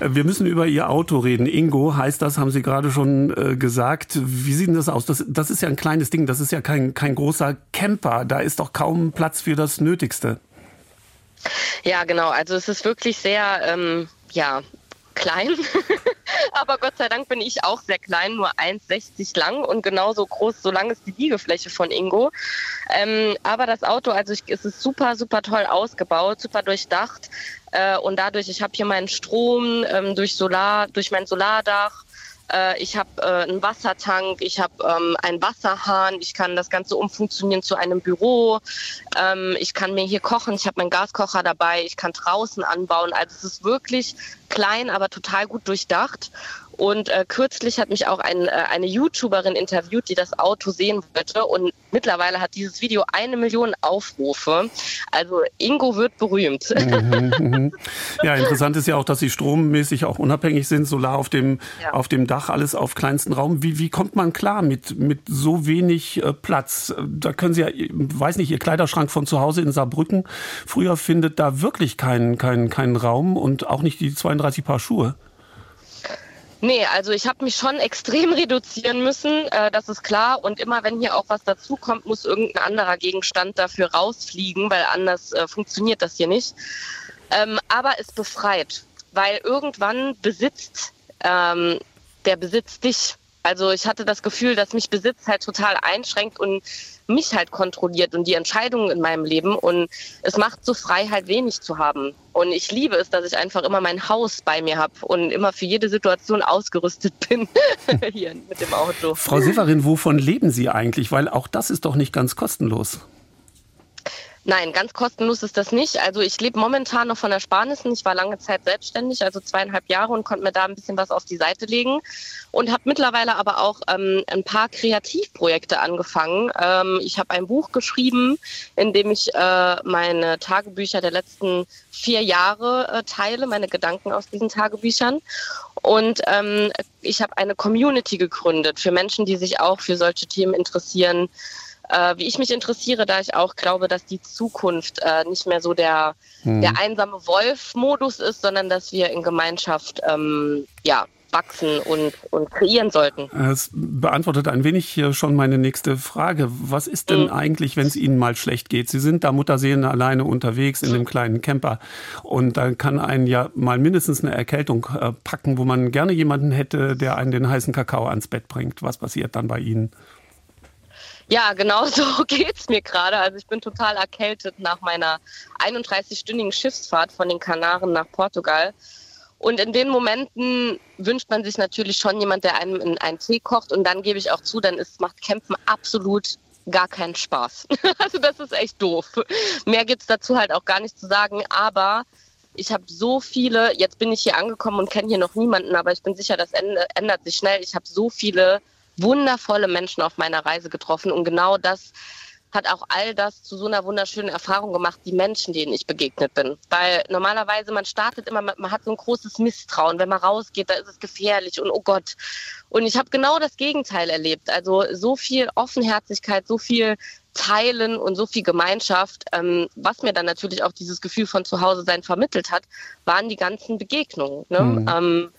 Äh, wir müssen über Ihr Auto reden. Ingo heißt das, haben Sie gerade schon äh, gesagt. Wie sieht denn das aus? Das, das ist ja ein kleines Ding, das ist ja kein, kein großer Camper. Da ist doch kaum Platz für das Nötigste. Ja, genau. Also es ist wirklich sehr, ähm, ja, klein. Aber Gott sei Dank bin ich auch sehr klein, nur 1,60 lang und genauso groß, so lang ist die Liegefläche von Ingo. Ähm, aber das Auto, also ich, es ist super, super toll ausgebaut, super durchdacht. Äh, und dadurch, ich habe hier meinen Strom ähm, durch Solar, durch mein Solardach ich habe äh, einen Wassertank, ich habe ähm, einen Wasserhahn, ich kann das Ganze umfunktionieren zu einem Büro, ähm, ich kann mir hier kochen, ich habe meinen Gaskocher dabei, ich kann draußen anbauen. Also es ist wirklich klein, aber total gut durchdacht. Und äh, kürzlich hat mich auch ein, äh, eine YouTuberin interviewt, die das Auto sehen wollte. Und mittlerweile hat dieses Video eine Million Aufrufe. Also Ingo wird berühmt. Mhm, mhm. ja, interessant ist ja auch, dass sie strommäßig auch unabhängig sind, Solar auf dem, ja. auf dem Dach, alles auf kleinsten Raum. Wie, wie kommt man klar mit, mit so wenig äh, Platz? Da können Sie ja, weiß nicht, Ihr Kleiderschrank von zu Hause in Saarbrücken, früher findet da wirklich keinen keinen keinen Raum und auch nicht die 32 Paar Schuhe. Nee, also ich habe mich schon extrem reduzieren müssen, äh, das ist klar. Und immer wenn hier auch was dazukommt, muss irgendein anderer Gegenstand dafür rausfliegen, weil anders äh, funktioniert das hier nicht. Ähm, aber es befreit, weil irgendwann besitzt ähm, der Besitz dich. Also ich hatte das Gefühl, dass mich Besitz halt total einschränkt und mich halt kontrolliert und die Entscheidungen in meinem Leben. Und es macht so frei, halt wenig zu haben. Und ich liebe es, dass ich einfach immer mein Haus bei mir habe und immer für jede Situation ausgerüstet bin hier mit dem Auto. Frau Severin, wovon leben Sie eigentlich? Weil auch das ist doch nicht ganz kostenlos. Nein, ganz kostenlos ist das nicht. Also ich lebe momentan noch von Ersparnissen. Ich war lange Zeit selbstständig, also zweieinhalb Jahre und konnte mir da ein bisschen was auf die Seite legen und habe mittlerweile aber auch ähm, ein paar Kreativprojekte angefangen. Ähm, ich habe ein Buch geschrieben, in dem ich äh, meine Tagebücher der letzten vier Jahre äh, teile, meine Gedanken aus diesen Tagebüchern. Und ähm, ich habe eine Community gegründet für Menschen, die sich auch für solche Themen interessieren äh, wie ich mich interessiere, da ich auch glaube, dass die Zukunft äh, nicht mehr so der, hm. der einsame Wolf-Modus ist, sondern dass wir in Gemeinschaft ähm, ja, wachsen und, und kreieren sollten. Es beantwortet ein wenig hier schon meine nächste Frage. Was ist denn mhm. eigentlich, wenn es Ihnen mal schlecht geht? Sie sind da Mutterseelen alleine unterwegs in einem kleinen Camper und dann kann einen ja mal mindestens eine Erkältung äh, packen, wo man gerne jemanden hätte, der einen den heißen Kakao ans Bett bringt. Was passiert dann bei Ihnen? Ja, genau so geht's mir gerade. Also ich bin total erkältet nach meiner 31-stündigen Schiffsfahrt von den Kanaren nach Portugal. Und in den Momenten wünscht man sich natürlich schon jemand, der einem in einen Tee kocht. Und dann gebe ich auch zu, dann ist, macht Campen absolut gar keinen Spaß. also das ist echt doof. Mehr gibt's dazu halt auch gar nicht zu sagen. Aber ich habe so viele, jetzt bin ich hier angekommen und kenne hier noch niemanden, aber ich bin sicher, das ändert sich schnell. Ich habe so viele wundervolle Menschen auf meiner Reise getroffen und genau das hat auch all das zu so einer wunderschönen Erfahrung gemacht, die Menschen, denen ich begegnet bin. Weil normalerweise man startet immer, man hat so ein großes Misstrauen. Wenn man rausgeht, da ist es gefährlich und oh Gott. Und ich habe genau das Gegenteil erlebt. Also so viel Offenherzigkeit, so viel Teilen und so viel Gemeinschaft. Ähm, was mir dann natürlich auch dieses Gefühl von Zuhause sein vermittelt hat, waren die ganzen Begegnungen. Ne? Mhm. Ähm,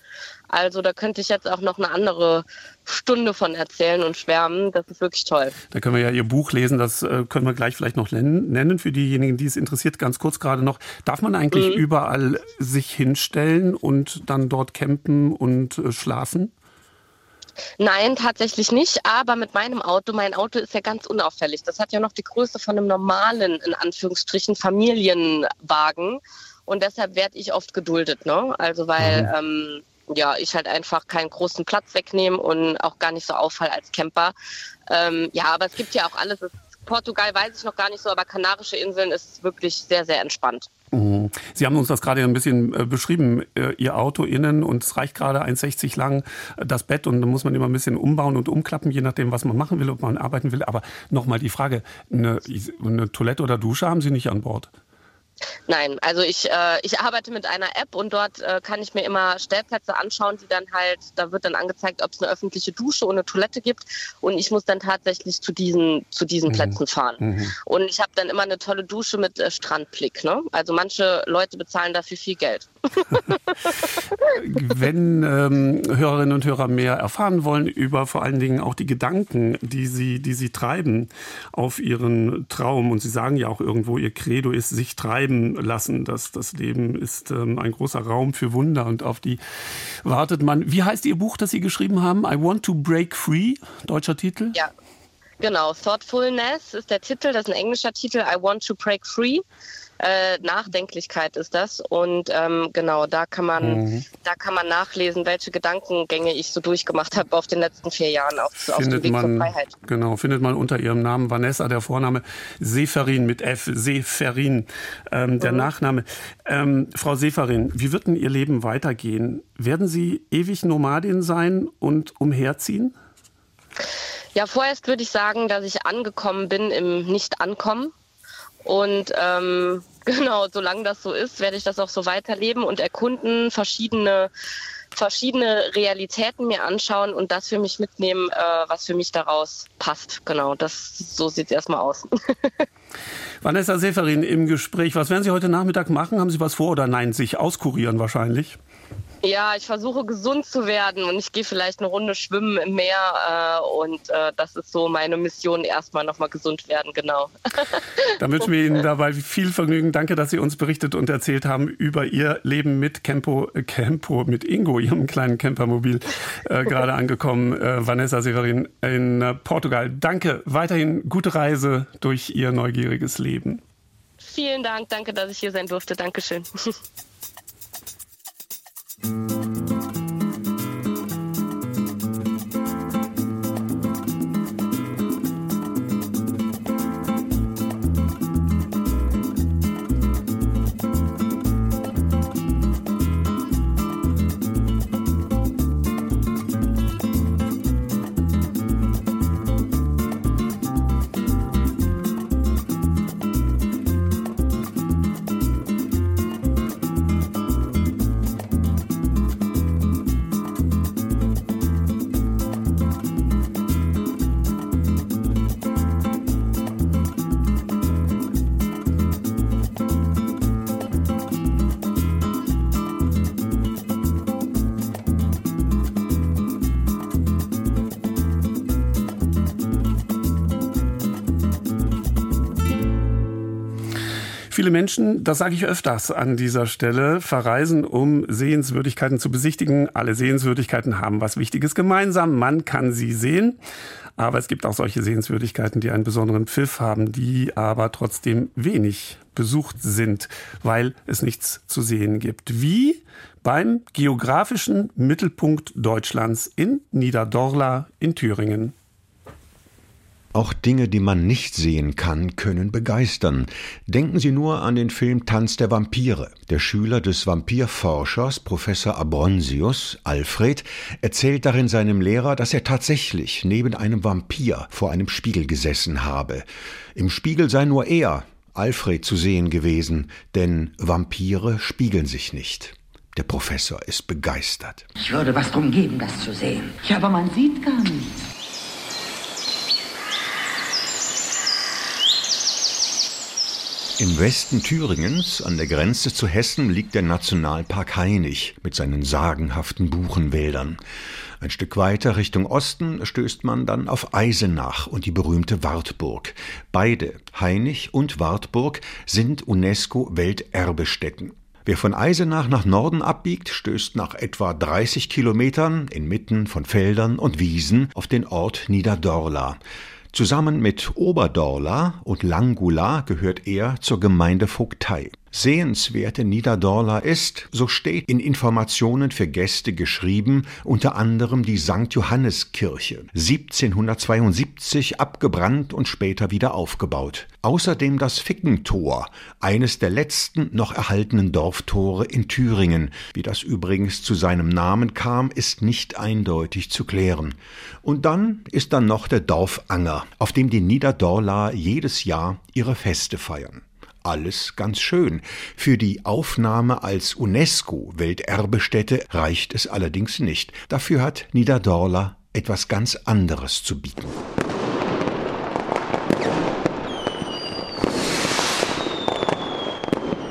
also da könnte ich jetzt auch noch eine andere Stunde von erzählen und schwärmen. Das ist wirklich toll. Da können wir ja Ihr Buch lesen. Das äh, können wir gleich vielleicht noch nennen für diejenigen, die es interessiert. Ganz kurz gerade noch. Darf man eigentlich mhm. überall sich hinstellen und dann dort campen und äh, schlafen? Nein, tatsächlich nicht. Aber mit meinem Auto, mein Auto ist ja ganz unauffällig. Das hat ja noch die Größe von einem normalen, in Anführungsstrichen, Familienwagen. Und deshalb werde ich oft geduldet. Ne? Also weil mhm. ähm, ja, ich halt einfach keinen großen Platz wegnehme und auch gar nicht so auffall als Camper. Ähm, ja, aber es gibt ja auch alles. Portugal weiß ich noch gar nicht so, aber Kanarische Inseln ist wirklich sehr, sehr entspannt. Mhm. Sie haben uns das gerade ein bisschen äh, beschrieben, äh, Ihr Auto innen und es reicht gerade 1,60 lang äh, das Bett und da muss man immer ein bisschen umbauen und umklappen, je nachdem, was man machen will, ob man arbeiten will. Aber nochmal die Frage, eine, eine Toilette oder Dusche haben Sie nicht an Bord? Nein, also ich, äh, ich arbeite mit einer App und dort äh, kann ich mir immer Stellplätze anschauen, die dann halt, da wird dann angezeigt, ob es eine öffentliche Dusche und eine Toilette gibt und ich muss dann tatsächlich zu diesen, zu diesen mhm. Plätzen fahren. Mhm. Und ich habe dann immer eine tolle Dusche mit äh, Strandblick. Ne? Also manche Leute bezahlen dafür viel Geld. Wenn ähm, Hörerinnen und Hörer mehr erfahren wollen über vor allen Dingen auch die Gedanken, die sie, die sie treiben auf ihren Traum, und Sie sagen ja auch irgendwo, Ihr Credo ist, sich treiben lassen. dass das Leben ist ähm, ein großer Raum für Wunder und auf die wartet man. Wie heißt Ihr Buch, das Sie geschrieben haben? I Want to Break Free, deutscher Titel? Ja. Genau, Thoughtfulness ist der Titel, das ist ein englischer Titel, I Want to Break Free äh, Nachdenklichkeit ist das. Und ähm, genau, da kann man, mhm. da kann man nachlesen, welche Gedankengänge ich so durchgemacht habe auf den letzten vier Jahren auf, findet auf dem Weg man, zur Freiheit. Genau, findet man unter ihrem Namen Vanessa, der Vorname Seferin mit F, Seferin, ähm, der mhm. Nachname. Ähm, Frau Seferin, wie wird denn Ihr Leben weitergehen? Werden Sie ewig Nomadin sein und umherziehen? Ja, vorerst würde ich sagen, dass ich angekommen bin im Nicht-Ankommen. Und ähm, genau, solange das so ist, werde ich das auch so weiterleben und erkunden, verschiedene verschiedene Realitäten mir anschauen und das für mich mitnehmen, äh, was für mich daraus passt. Genau, das so sieht es erstmal aus. Vanessa Seferin im Gespräch. Was werden Sie heute Nachmittag machen? Haben Sie was vor oder nein? Sich auskurieren wahrscheinlich? Ja, ich versuche gesund zu werden und ich gehe vielleicht eine Runde schwimmen im Meer äh, und äh, das ist so meine Mission, erstmal nochmal gesund werden, genau. Dann wünschen wir Ihnen dabei viel Vergnügen. Danke, dass Sie uns berichtet und erzählt haben über Ihr Leben mit Campo, äh, Campo mit Ingo, Ihrem kleinen Campermobil, äh, gerade angekommen. Äh, Vanessa Severin in äh, Portugal. Danke, weiterhin gute Reise durch Ihr neugieriges Leben. Vielen Dank, danke, dass ich hier sein durfte. Dankeschön. Thank you. Viele Menschen, das sage ich öfters an dieser Stelle, verreisen, um Sehenswürdigkeiten zu besichtigen. Alle Sehenswürdigkeiten haben was Wichtiges gemeinsam. Man kann sie sehen. Aber es gibt auch solche Sehenswürdigkeiten, die einen besonderen Pfiff haben, die aber trotzdem wenig besucht sind, weil es nichts zu sehen gibt. Wie beim geografischen Mittelpunkt Deutschlands in Niederdorla in Thüringen. Auch Dinge, die man nicht sehen kann, können begeistern. Denken Sie nur an den Film Tanz der Vampire. Der Schüler des Vampirforschers Professor Abronsius, Alfred, erzählt darin seinem Lehrer, dass er tatsächlich neben einem Vampir vor einem Spiegel gesessen habe. Im Spiegel sei nur er, Alfred, zu sehen gewesen, denn Vampire spiegeln sich nicht. Der Professor ist begeistert. Ich würde was drum geben, das zu sehen. Ja, aber man sieht gar nichts. Im Westen Thüringens, an der Grenze zu Hessen, liegt der Nationalpark Hainich mit seinen sagenhaften Buchenwäldern. Ein Stück weiter Richtung Osten stößt man dann auf Eisenach und die berühmte Wartburg. Beide, Hainich und Wartburg, sind UNESCO-Welterbestätten. Wer von Eisenach nach Norden abbiegt, stößt nach etwa 30 Kilometern inmitten von Feldern und Wiesen auf den Ort Niederdorla. Zusammen mit Oberdorla und Langula gehört er zur Gemeindevogtei. Sehenswerte Niederdorla ist, so steht in Informationen für Gäste geschrieben, unter anderem die St. Johanneskirche, 1772 abgebrannt und später wieder aufgebaut. Außerdem das Fickentor, eines der letzten noch erhaltenen Dorftore in Thüringen. Wie das übrigens zu seinem Namen kam, ist nicht eindeutig zu klären. Und dann ist dann noch der Dorfanger, auf dem die Niederdorla jedes Jahr ihre Feste feiern alles ganz schön. Für die Aufnahme als UNESCO-Welterbestätte reicht es allerdings nicht. Dafür hat Niederdorla etwas ganz anderes zu bieten.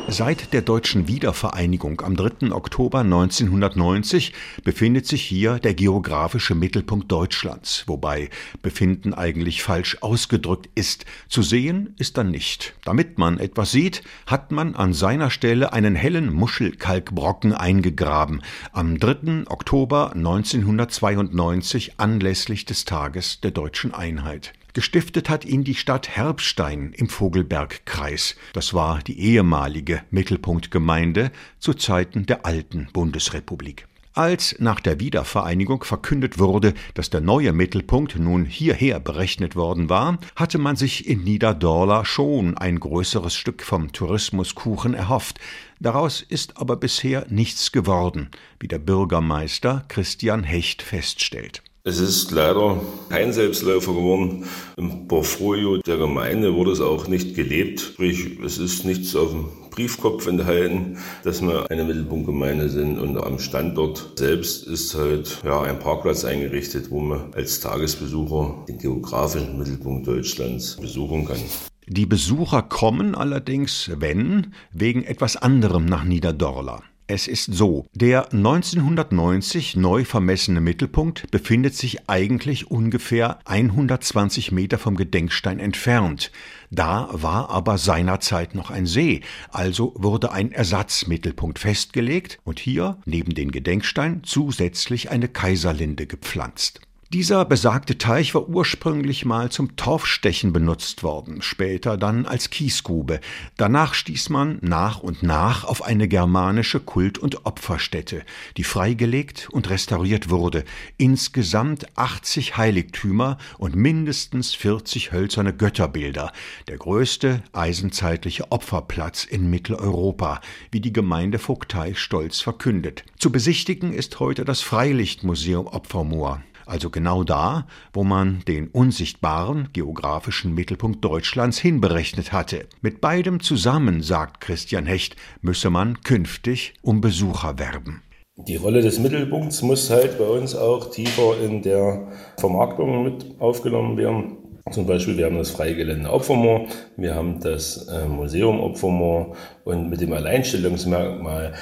Seit der deutschen Wiedervereinigung am 3. Oktober 1990 befindet sich hier der geografische Mittelpunkt Deutschlands, wobei befinden eigentlich falsch ausgedrückt ist. Zu sehen ist er nicht. Damit man etwas sieht, hat man an seiner Stelle einen hellen Muschelkalkbrocken eingegraben, am 3. Oktober 1992 anlässlich des Tages der deutschen Einheit. Gestiftet hat ihn die Stadt Herbstein im Vogelbergkreis. Das war die ehemalige Mittelpunktgemeinde zu Zeiten der alten Bundesrepublik. Als nach der Wiedervereinigung verkündet wurde, dass der neue Mittelpunkt nun hierher berechnet worden war, hatte man sich in Niederdorla schon ein größeres Stück vom Tourismuskuchen erhofft. Daraus ist aber bisher nichts geworden, wie der Bürgermeister Christian Hecht feststellt. Es ist leider kein Selbstläufer geworden. Im Portfolio der Gemeinde wurde es auch nicht gelebt. Sprich, es ist nichts auf dem Briefkopf enthalten, dass wir eine Mittelpunktgemeinde sind. Und am Standort selbst ist halt ja, ein Parkplatz eingerichtet, wo man als Tagesbesucher den geografischen Mittelpunkt Deutschlands besuchen kann. Die Besucher kommen allerdings, wenn, wegen etwas anderem nach Niederdorla. Es ist so, der 1990 neu vermessene Mittelpunkt befindet sich eigentlich ungefähr 120 Meter vom Gedenkstein entfernt. Da war aber seinerzeit noch ein See, also wurde ein Ersatzmittelpunkt festgelegt und hier neben den Gedenkstein zusätzlich eine Kaiserlinde gepflanzt. Dieser besagte Teich war ursprünglich mal zum Torfstechen benutzt worden, später dann als Kiesgrube. Danach stieß man nach und nach auf eine germanische Kult- und Opferstätte, die freigelegt und restauriert wurde. Insgesamt 80 Heiligtümer und mindestens 40 hölzerne Götterbilder. Der größte eisenzeitliche Opferplatz in Mitteleuropa, wie die Gemeindevogtei stolz verkündet. Zu besichtigen ist heute das Freilichtmuseum Opfermoor also genau da, wo man den unsichtbaren geografischen Mittelpunkt Deutschlands hinberechnet hatte. Mit beidem zusammen, sagt Christian Hecht, müsse man künftig um Besucher werben. Die Rolle des Mittelpunkts muss halt bei uns auch tiefer in der Vermarktung mit aufgenommen werden. Zum Beispiel, wir haben das Freigelände Opfermoor, wir haben das äh, Museum Opfermoor und mit dem Alleinstellungsmerkmal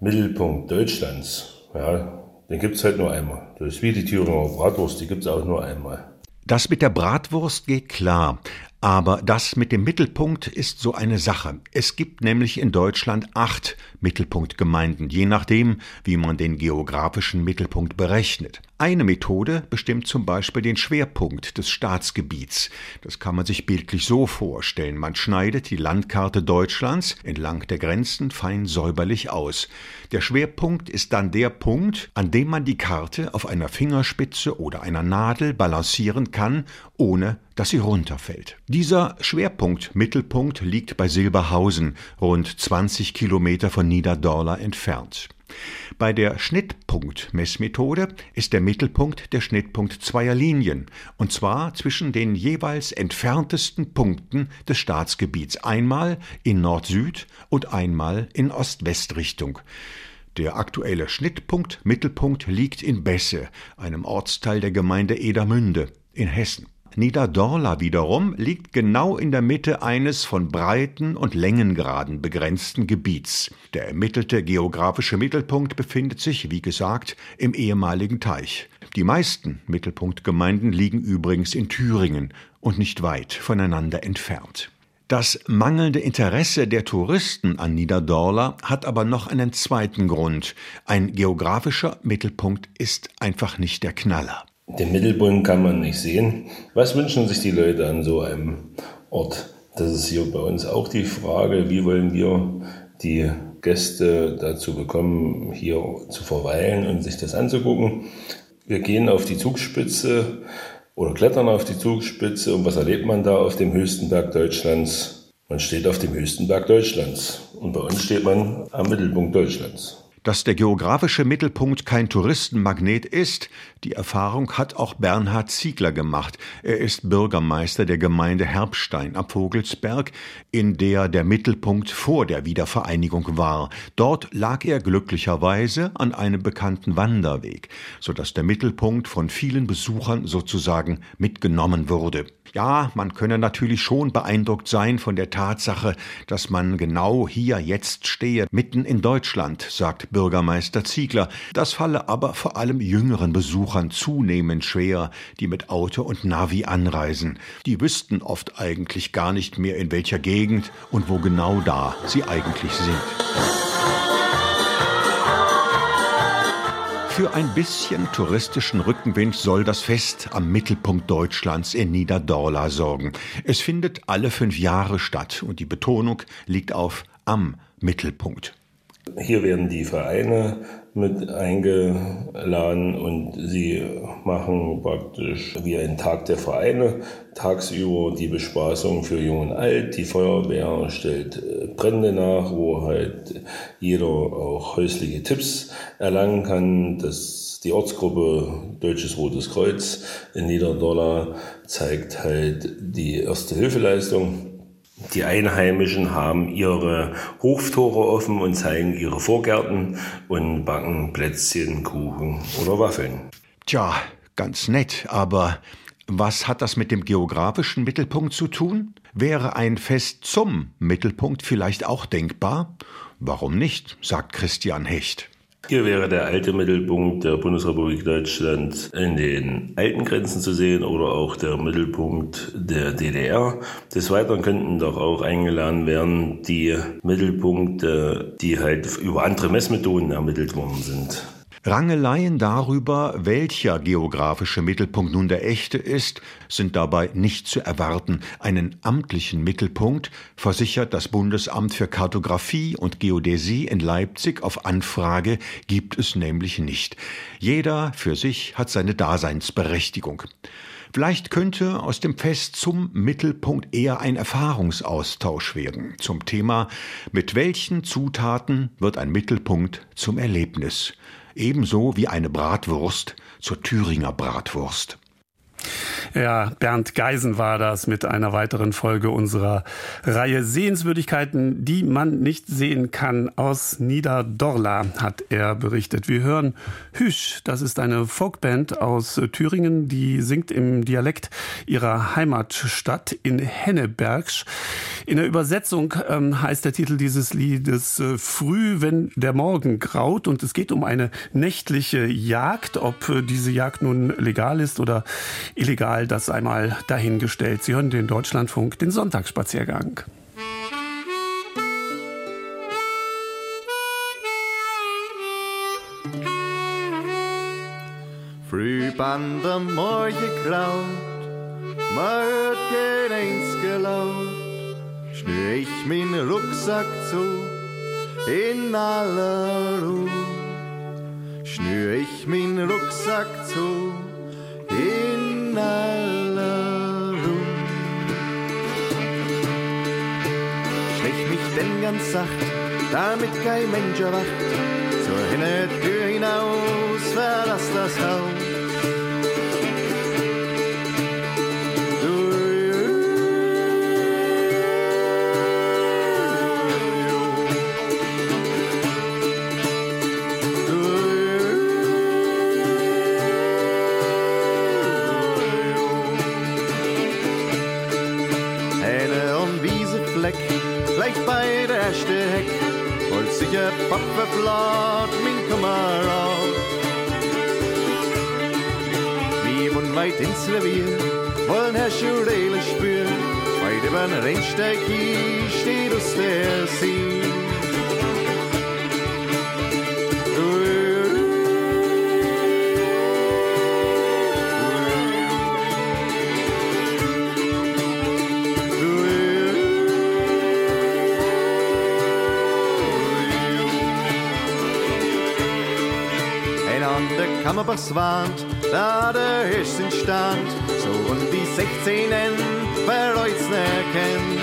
Mittelpunkt Deutschlands, ja, den gibt es halt nur einmal. Das ist wie die Thüringer Bratwurst, die gibt es auch nur einmal. Das mit der Bratwurst geht klar. Aber das mit dem Mittelpunkt ist so eine Sache. Es gibt nämlich in Deutschland acht Mittelpunktgemeinden, je nachdem, wie man den geografischen Mittelpunkt berechnet. Eine Methode bestimmt zum Beispiel den Schwerpunkt des Staatsgebiets. Das kann man sich bildlich so vorstellen. Man schneidet die Landkarte Deutschlands entlang der Grenzen fein säuberlich aus. Der Schwerpunkt ist dann der Punkt, an dem man die Karte auf einer Fingerspitze oder einer Nadel balancieren kann, ohne dass sie runterfällt. Dieser Schwerpunkt, Mittelpunkt liegt bei Silberhausen, rund 20 Kilometer von Niederdorla entfernt. Bei der Schnittpunktmessmethode ist der Mittelpunkt der Schnittpunkt zweier Linien, und zwar zwischen den jeweils entferntesten Punkten des Staatsgebiets, einmal in Nord-Süd und einmal in Ost-West-Richtung. Der aktuelle Schnittpunkt Mittelpunkt liegt in Besse, einem Ortsteil der Gemeinde Edermünde in Hessen. Niederdorla wiederum liegt genau in der Mitte eines von Breiten und Längengraden begrenzten Gebiets. Der ermittelte geografische Mittelpunkt befindet sich, wie gesagt, im ehemaligen Teich. Die meisten Mittelpunktgemeinden liegen übrigens in Thüringen und nicht weit voneinander entfernt. Das mangelnde Interesse der Touristen an Niederdorla hat aber noch einen zweiten Grund. Ein geografischer Mittelpunkt ist einfach nicht der Knaller. Den Mittelpunkt kann man nicht sehen. Was wünschen sich die Leute an so einem Ort? Das ist hier bei uns auch die Frage, wie wollen wir die Gäste dazu bekommen, hier zu verweilen und sich das anzugucken. Wir gehen auf die Zugspitze oder klettern auf die Zugspitze und was erlebt man da auf dem höchsten Berg Deutschlands? Man steht auf dem höchsten Berg Deutschlands und bei uns steht man am Mittelpunkt Deutschlands. Dass der geografische Mittelpunkt kein Touristenmagnet ist, die Erfahrung hat auch Bernhard Ziegler gemacht. Er ist Bürgermeister der Gemeinde Herbstein ab Vogelsberg, in der der Mittelpunkt vor der Wiedervereinigung war. Dort lag er glücklicherweise an einem bekannten Wanderweg, so dass der Mittelpunkt von vielen Besuchern sozusagen mitgenommen wurde. Ja, man könne natürlich schon beeindruckt sein von der Tatsache, dass man genau hier jetzt stehe, mitten in Deutschland, sagt Bürgermeister Ziegler. Das falle aber vor allem jüngeren Besuchern zunehmend schwer, die mit Auto und Navi anreisen. Die wüssten oft eigentlich gar nicht mehr, in welcher Gegend und wo genau da sie eigentlich sind. Für ein bisschen touristischen Rückenwind soll das Fest am Mittelpunkt Deutschlands in Niederdorla sorgen. Es findet alle fünf Jahre statt und die Betonung liegt auf am Mittelpunkt. Hier werden die Vereine mit eingeladen und sie machen praktisch wie ein Tag der Vereine. Tagsüber die Bespaßung für Jung und Alt. Die Feuerwehr stellt äh, Brände nach, wo halt jeder auch häusliche Tipps erlangen kann. Das, die Ortsgruppe Deutsches Rotes Kreuz in Niederdollar zeigt halt die erste Hilfeleistung die Einheimischen haben ihre Hoftore offen und zeigen ihre Vorgärten und backen Plätzchen, Kuchen oder Waffeln. Tja, ganz nett, aber was hat das mit dem geografischen Mittelpunkt zu tun? Wäre ein Fest zum Mittelpunkt vielleicht auch denkbar? Warum nicht, sagt Christian Hecht. Hier wäre der alte Mittelpunkt der Bundesrepublik Deutschland in den alten Grenzen zu sehen oder auch der Mittelpunkt der DDR. Des Weiteren könnten doch auch eingeladen werden die Mittelpunkte, die halt über andere Messmethoden ermittelt worden sind. Rangeleien darüber, welcher geografische Mittelpunkt nun der echte ist, sind dabei nicht zu erwarten. Einen amtlichen Mittelpunkt versichert das Bundesamt für Kartographie und Geodäsie in Leipzig auf Anfrage gibt es nämlich nicht. Jeder für sich hat seine Daseinsberechtigung. Vielleicht könnte aus dem Fest zum Mittelpunkt eher ein Erfahrungsaustausch werden zum Thema, mit welchen Zutaten wird ein Mittelpunkt zum Erlebnis ebenso wie eine Bratwurst zur Thüringer Bratwurst. Ja, Bernd Geisen war das mit einer weiteren Folge unserer Reihe Sehenswürdigkeiten, die man nicht sehen kann. Aus Niederdorla hat er berichtet. Wir hören Hüsch. Das ist eine Folkband aus Thüringen, die singt im Dialekt ihrer Heimatstadt in Hennebergsch. In der Übersetzung ähm, heißt der Titel dieses Liedes äh, Früh, wenn der Morgen graut. Und es geht um eine nächtliche Jagd. Ob äh, diese Jagd nun legal ist oder illegal, das einmal dahingestellt. Sie hören den Deutschlandfunk, den Sonntagsspaziergang. Früh an der Morgen graut, mir kein eins gelaut, schnür ich meinen Rucksack zu, in aller Ruhe. Schnür ich meinen Rucksack zu, in Ruhe. Stech mich denn ganz sacht, damit kein Mensch erwacht, zur Hintertür hinaus, verlass das Haus. Je pappenblad, min kameraad. Wie von weit ins Revier wollen Herr Schurele spüren, bei dem Rennsteig hier steht aus der See. Kammerbachswand, da der Hirsch sind stand, so und die 16 wer euch's erkennt.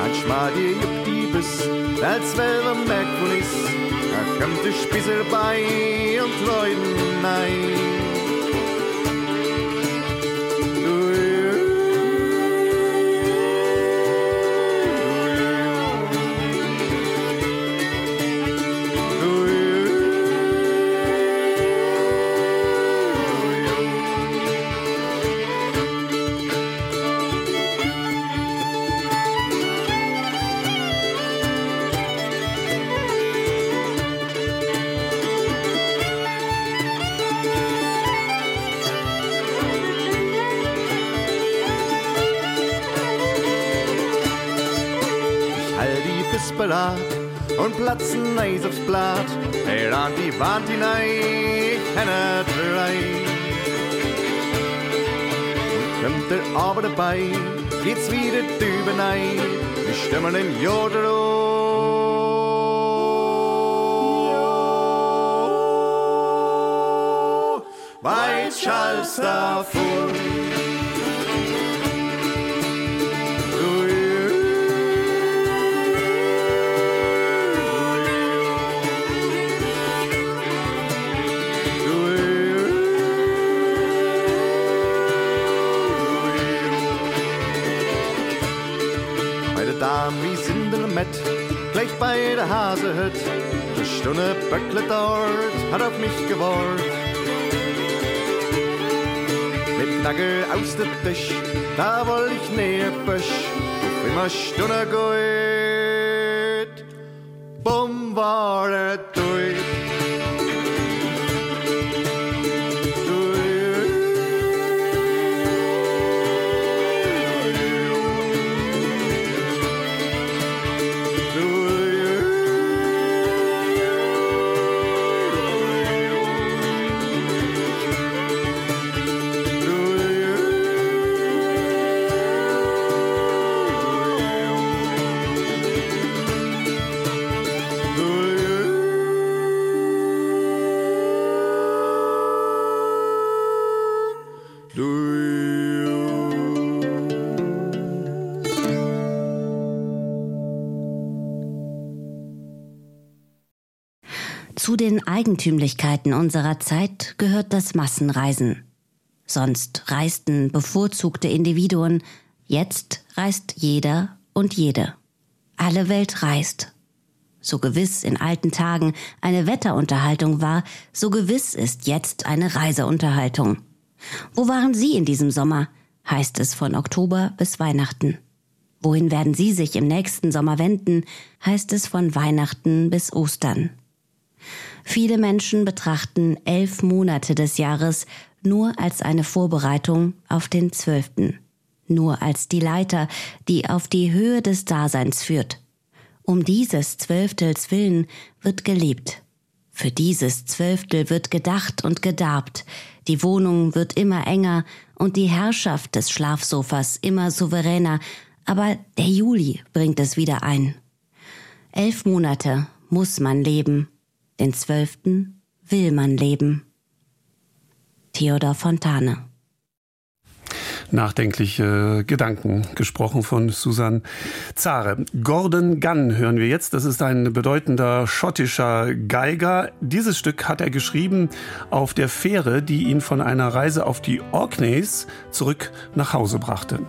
Manchmal die juckt die Biss, als selber merkt wo is, da kommt der Spießer bei und Leuten nein. Und platzen Eis aufs Blatt. Er an die Wand hinein, ich kenne drei. Kommt er aber dabei, geht's wieder drüber nein. Wir stimmen in Jodero. Weit schallst davor. Böckle dort hat auf mich gewollt. Mit Nagel aus dem Tisch, da woll ich näher Büsch, auf immer Stunde geht. Eigentümlichkeiten unserer Zeit gehört das Massenreisen. Sonst reisten bevorzugte Individuen, jetzt reist jeder und jede. Alle Welt reist. So gewiss in alten Tagen eine Wetterunterhaltung war, so gewiss ist jetzt eine Reiseunterhaltung. Wo waren Sie in diesem Sommer? heißt es von Oktober bis Weihnachten. Wohin werden Sie sich im nächsten Sommer wenden? heißt es von Weihnachten bis Ostern. Viele Menschen betrachten elf Monate des Jahres nur als eine Vorbereitung auf den zwölften, nur als die Leiter, die auf die Höhe des Daseins führt. Um dieses Zwölftels willen wird gelebt. Für dieses Zwölftel wird gedacht und gedarbt. Die Wohnung wird immer enger und die Herrschaft des Schlafsofas immer souveräner. Aber der Juli bringt es wieder ein. Elf Monate muss man leben. Den zwölften will man leben. Theodor Fontane nachdenkliche Gedanken gesprochen von Susan Zare. Gordon Gunn hören wir jetzt. Das ist ein bedeutender schottischer Geiger. Dieses Stück hat er geschrieben auf der Fähre, die ihn von einer Reise auf die Orkneys zurück nach Hause brachte.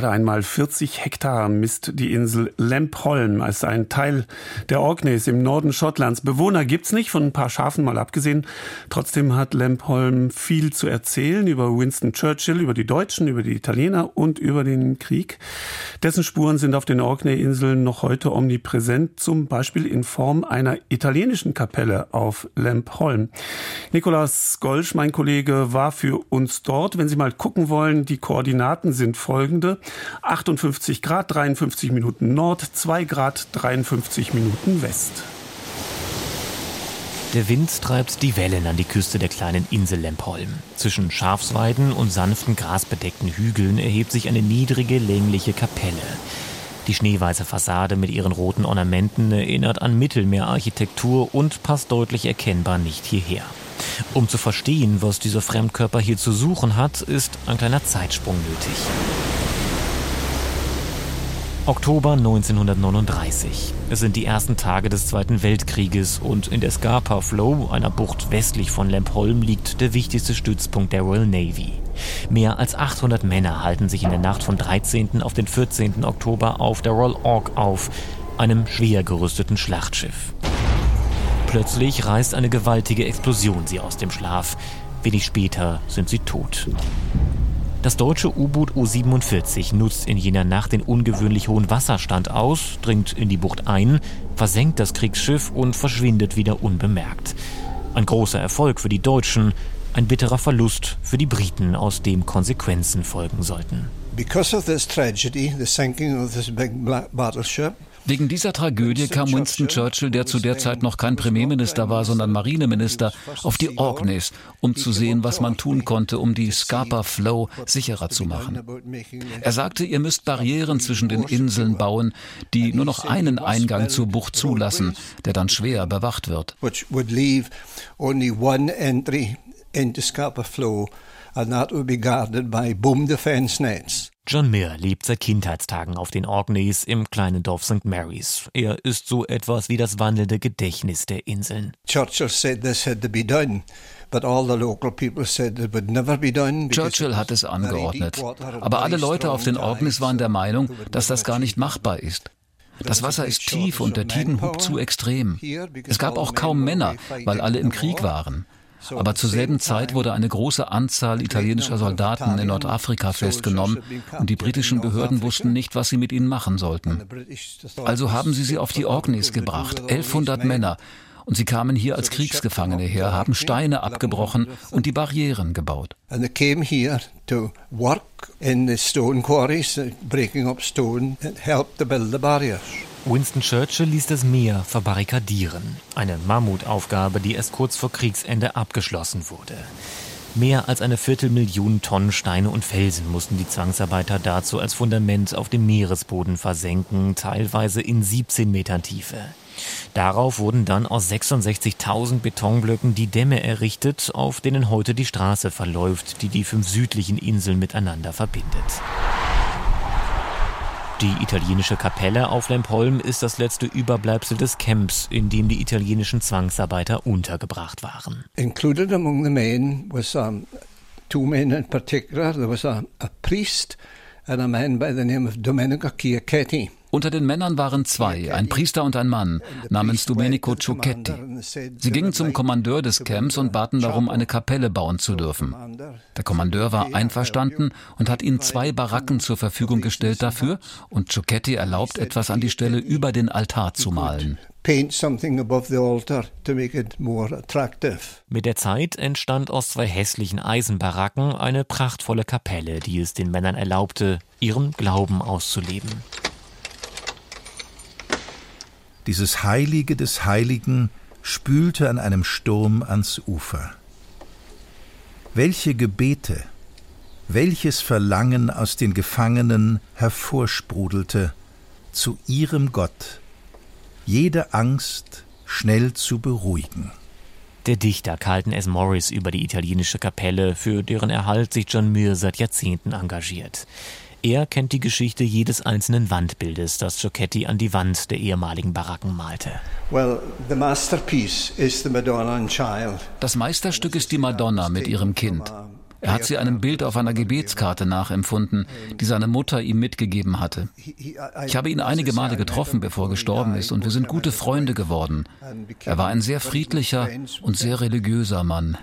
Gerade einmal 40 Hektar misst die Insel Lempholm als ein Teil der Orkneys im Norden Schottlands. Bewohner gibt's nicht, von ein paar Schafen mal abgesehen. Trotzdem hat Lempholm viel zu erzählen über Winston Churchill, über die Deutschen, über die Italiener und über den Krieg. Dessen Spuren sind auf den Orkney-Inseln noch heute omnipräsent, zum Beispiel in Form einer italienischen Kapelle auf Lempholm. Nikolaus Golsch, mein Kollege, war für uns dort. Wenn Sie mal gucken wollen, die Koordinaten sind folgende. 58 Grad 53 Minuten Nord, 2 Grad 53 Minuten West. Der Wind treibt die Wellen an die Küste der kleinen Insel Lempholm. Zwischen Schafsweiden und sanften grasbedeckten Hügeln erhebt sich eine niedrige, längliche Kapelle. Die schneeweiße Fassade mit ihren roten Ornamenten erinnert an Mittelmeerarchitektur und passt deutlich erkennbar nicht hierher. Um zu verstehen, was dieser Fremdkörper hier zu suchen hat, ist ein kleiner Zeitsprung nötig. Oktober 1939. Es sind die ersten Tage des Zweiten Weltkrieges und in der Scapa Flow, einer Bucht westlich von Lempholm, liegt der wichtigste Stützpunkt der Royal Navy. Mehr als 800 Männer halten sich in der Nacht vom 13. auf den 14. Oktober auf der Royal Ork auf, einem schwer gerüsteten Schlachtschiff. Plötzlich reißt eine gewaltige Explosion sie aus dem Schlaf. Wenig später sind sie tot. Das deutsche U-Boot U-47 nutzt in jener Nacht den ungewöhnlich hohen Wasserstand aus, dringt in die Bucht ein, versenkt das Kriegsschiff und verschwindet wieder unbemerkt. Ein großer Erfolg für die Deutschen, ein bitterer Verlust für die Briten, aus dem Konsequenzen folgen sollten. Because of this tragedy, the sinking of this big battleship, Wegen dieser Tragödie kam Winston Churchill, der zu der Zeit noch kein Premierminister war, sondern Marineminister, auf die Orkneys, um zu sehen, was man tun konnte, um die Scapa Flow sicherer zu machen. Er sagte, ihr müsst Barrieren zwischen den Inseln bauen, die nur noch einen Eingang zur Bucht zulassen, der dann schwer bewacht wird. And that would be guarded by boom defense nets. John Muir lebt seit Kindheitstagen auf den Orkneys im kleinen Dorf St. Mary's. Er ist so etwas wie das wandelnde Gedächtnis der Inseln. Churchill said this had to be done. Churchill hat es angeordnet. Aber alle Leute auf den Orkneys waren der Meinung, dass das gar nicht machbar ist. Das Wasser ist tief und der Tidenhub zu extrem. Es gab auch kaum Männer, weil alle im Krieg waren. Aber zur selben Zeit wurde eine große Anzahl italienischer Soldaten in Nordafrika festgenommen und die britischen Behörden wussten nicht, was sie mit ihnen machen sollten. Also haben sie sie auf die Orkneys gebracht, 1100 Männer. Und sie kamen hier als Kriegsgefangene her, haben Steine abgebrochen und die Barrieren gebaut. And they came here to work in the stone quarries, breaking up stone, and help to build the barriers. Winston Churchill ließ das Meer verbarrikadieren. Eine Mammutaufgabe, die erst kurz vor Kriegsende abgeschlossen wurde. Mehr als eine Viertelmillion Tonnen Steine und Felsen mussten die Zwangsarbeiter dazu als Fundament auf dem Meeresboden versenken, teilweise in 17 Metern Tiefe. Darauf wurden dann aus 66.000 Betonblöcken die Dämme errichtet, auf denen heute die Straße verläuft, die die fünf südlichen Inseln miteinander verbindet. Die italienische Kapelle auf Lempolm ist das letzte Überbleibsel des Camps, in dem die italienischen Zwangsarbeiter untergebracht waren. Included among the men was um, two men in particular. There was a, a priest and a man by the name of Domenico Chiacchetti. Unter den Männern waren zwei, ein Priester und ein Mann, namens Domenico Ciocchetti. Sie gingen zum Kommandeur des Camps und baten darum, eine Kapelle bauen zu dürfen. Der Kommandeur war einverstanden und hat ihnen zwei Baracken zur Verfügung gestellt dafür und Ciocchetti erlaubt, etwas an die Stelle über den Altar zu malen. Mit der Zeit entstand aus zwei hässlichen Eisenbaracken eine prachtvolle Kapelle, die es den Männern erlaubte, ihren Glauben auszuleben. Dieses Heilige des Heiligen spülte an einem Sturm ans Ufer. Welche Gebete, welches Verlangen aus den Gefangenen hervorsprudelte zu ihrem Gott, jede Angst schnell zu beruhigen. Der Dichter Carlton S. Morris über die italienische Kapelle, für deren Erhalt sich John Muir seit Jahrzehnten engagiert. Er kennt die Geschichte jedes einzelnen Wandbildes, das Giocchetti an die Wand der ehemaligen Baracken malte. Das Meisterstück ist die Madonna mit ihrem Kind. Er hat sie einem Bild auf einer Gebetskarte nachempfunden, die seine Mutter ihm mitgegeben hatte. Ich habe ihn einige Male getroffen, bevor er gestorben ist, und wir sind gute Freunde geworden. Er war ein sehr friedlicher und sehr religiöser Mann.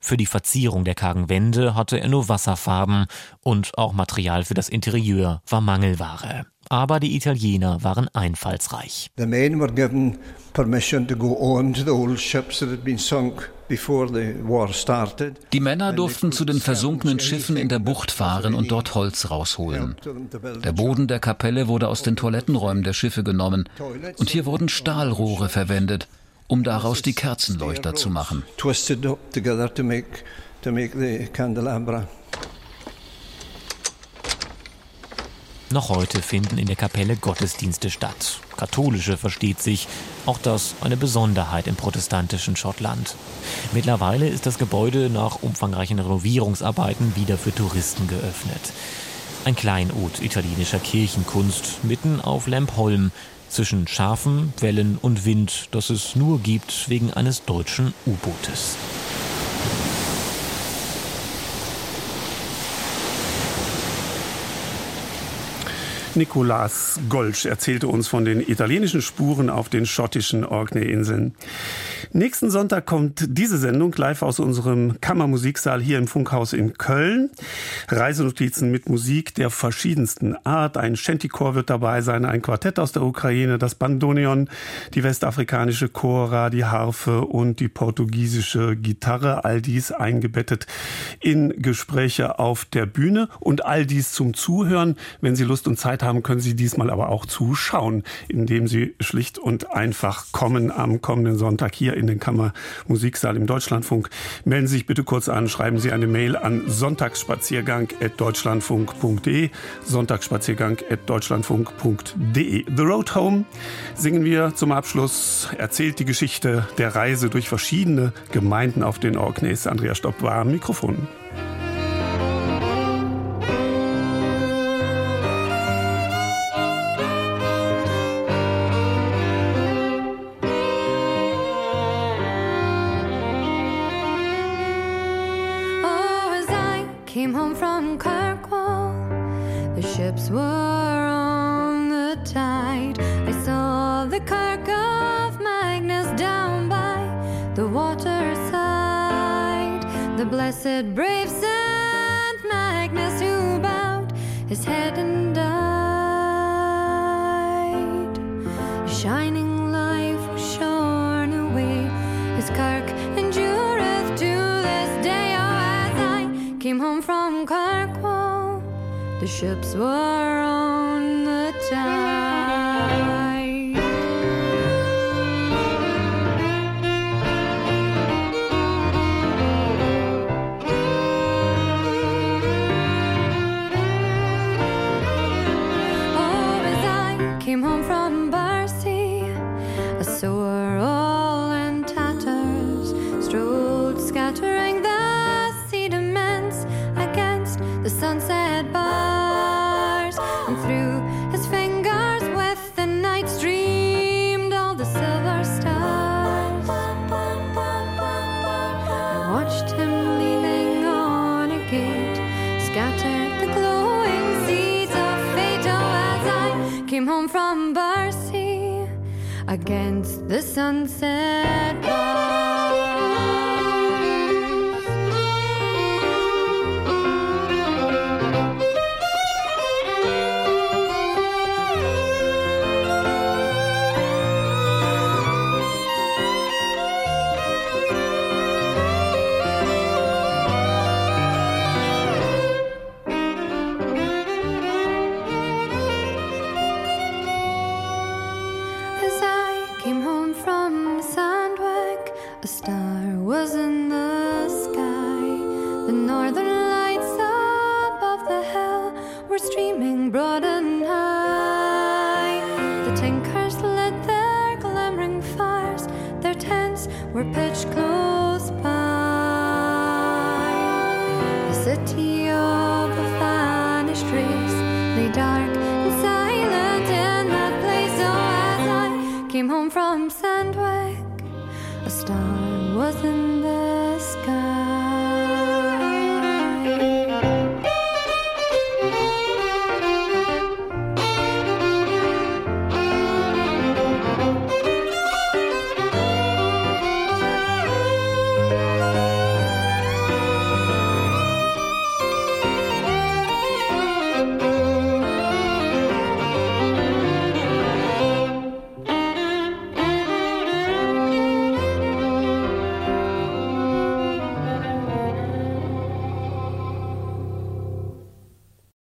Für die Verzierung der kargen Wände hatte er nur Wasserfarben und auch Material für das Interieur war Mangelware aber die Italiener waren einfallsreich. The men were given permission to go on to the old ships that had been sunk die Männer durften zu den versunkenen Schiffen in der Bucht fahren und dort Holz rausholen. Der Boden der Kapelle wurde aus den Toilettenräumen der Schiffe genommen und hier wurden Stahlrohre verwendet, um daraus die Kerzenleuchter zu machen. Twisted up together to make, to make the candelabra. Noch heute finden in der Kapelle Gottesdienste statt. Katholische versteht sich, auch das eine Besonderheit im protestantischen Schottland. Mittlerweile ist das Gebäude nach umfangreichen Renovierungsarbeiten wieder für Touristen geöffnet. Ein Kleinod italienischer Kirchenkunst mitten auf Lampholm, zwischen Schafen, Wellen und Wind, das es nur gibt wegen eines deutschen U-Bootes. Nikolaus Golsch erzählte uns von den italienischen Spuren auf den schottischen Orkney-Inseln. Nächsten Sonntag kommt diese Sendung live aus unserem Kammermusiksaal hier im Funkhaus in Köln. Reisenotizen mit Musik der verschiedensten Art. Ein Shantychor wird dabei sein, ein Quartett aus der Ukraine, das Bandoneon, die westafrikanische Chora, die Harfe und die portugiesische Gitarre. All dies eingebettet in Gespräche auf der Bühne und all dies zum Zuhören. Wenn Sie Lust und Zeit haben, können Sie diesmal aber auch zuschauen, indem Sie schlicht und einfach kommen am kommenden Sonntag hier in den Kammermusiksaal im Deutschlandfunk. Melden Sie sich bitte kurz an, schreiben Sie eine Mail an sonntagsspaziergang.deutschlandfunk.de sonntagsspaziergang.deutschlandfunk.de The Road Home singen wir zum Abschluss, erzählt die Geschichte der Reise durch verschiedene Gemeinden auf den Orkneys. Andrea Stopp war am Mikrofon. Blessed brave Saint Magnus who bowed his head and died. His shining life was shorn away, his kirk endureth to this day. Oh, as I came home from Kirkwall, the ships were on the tide.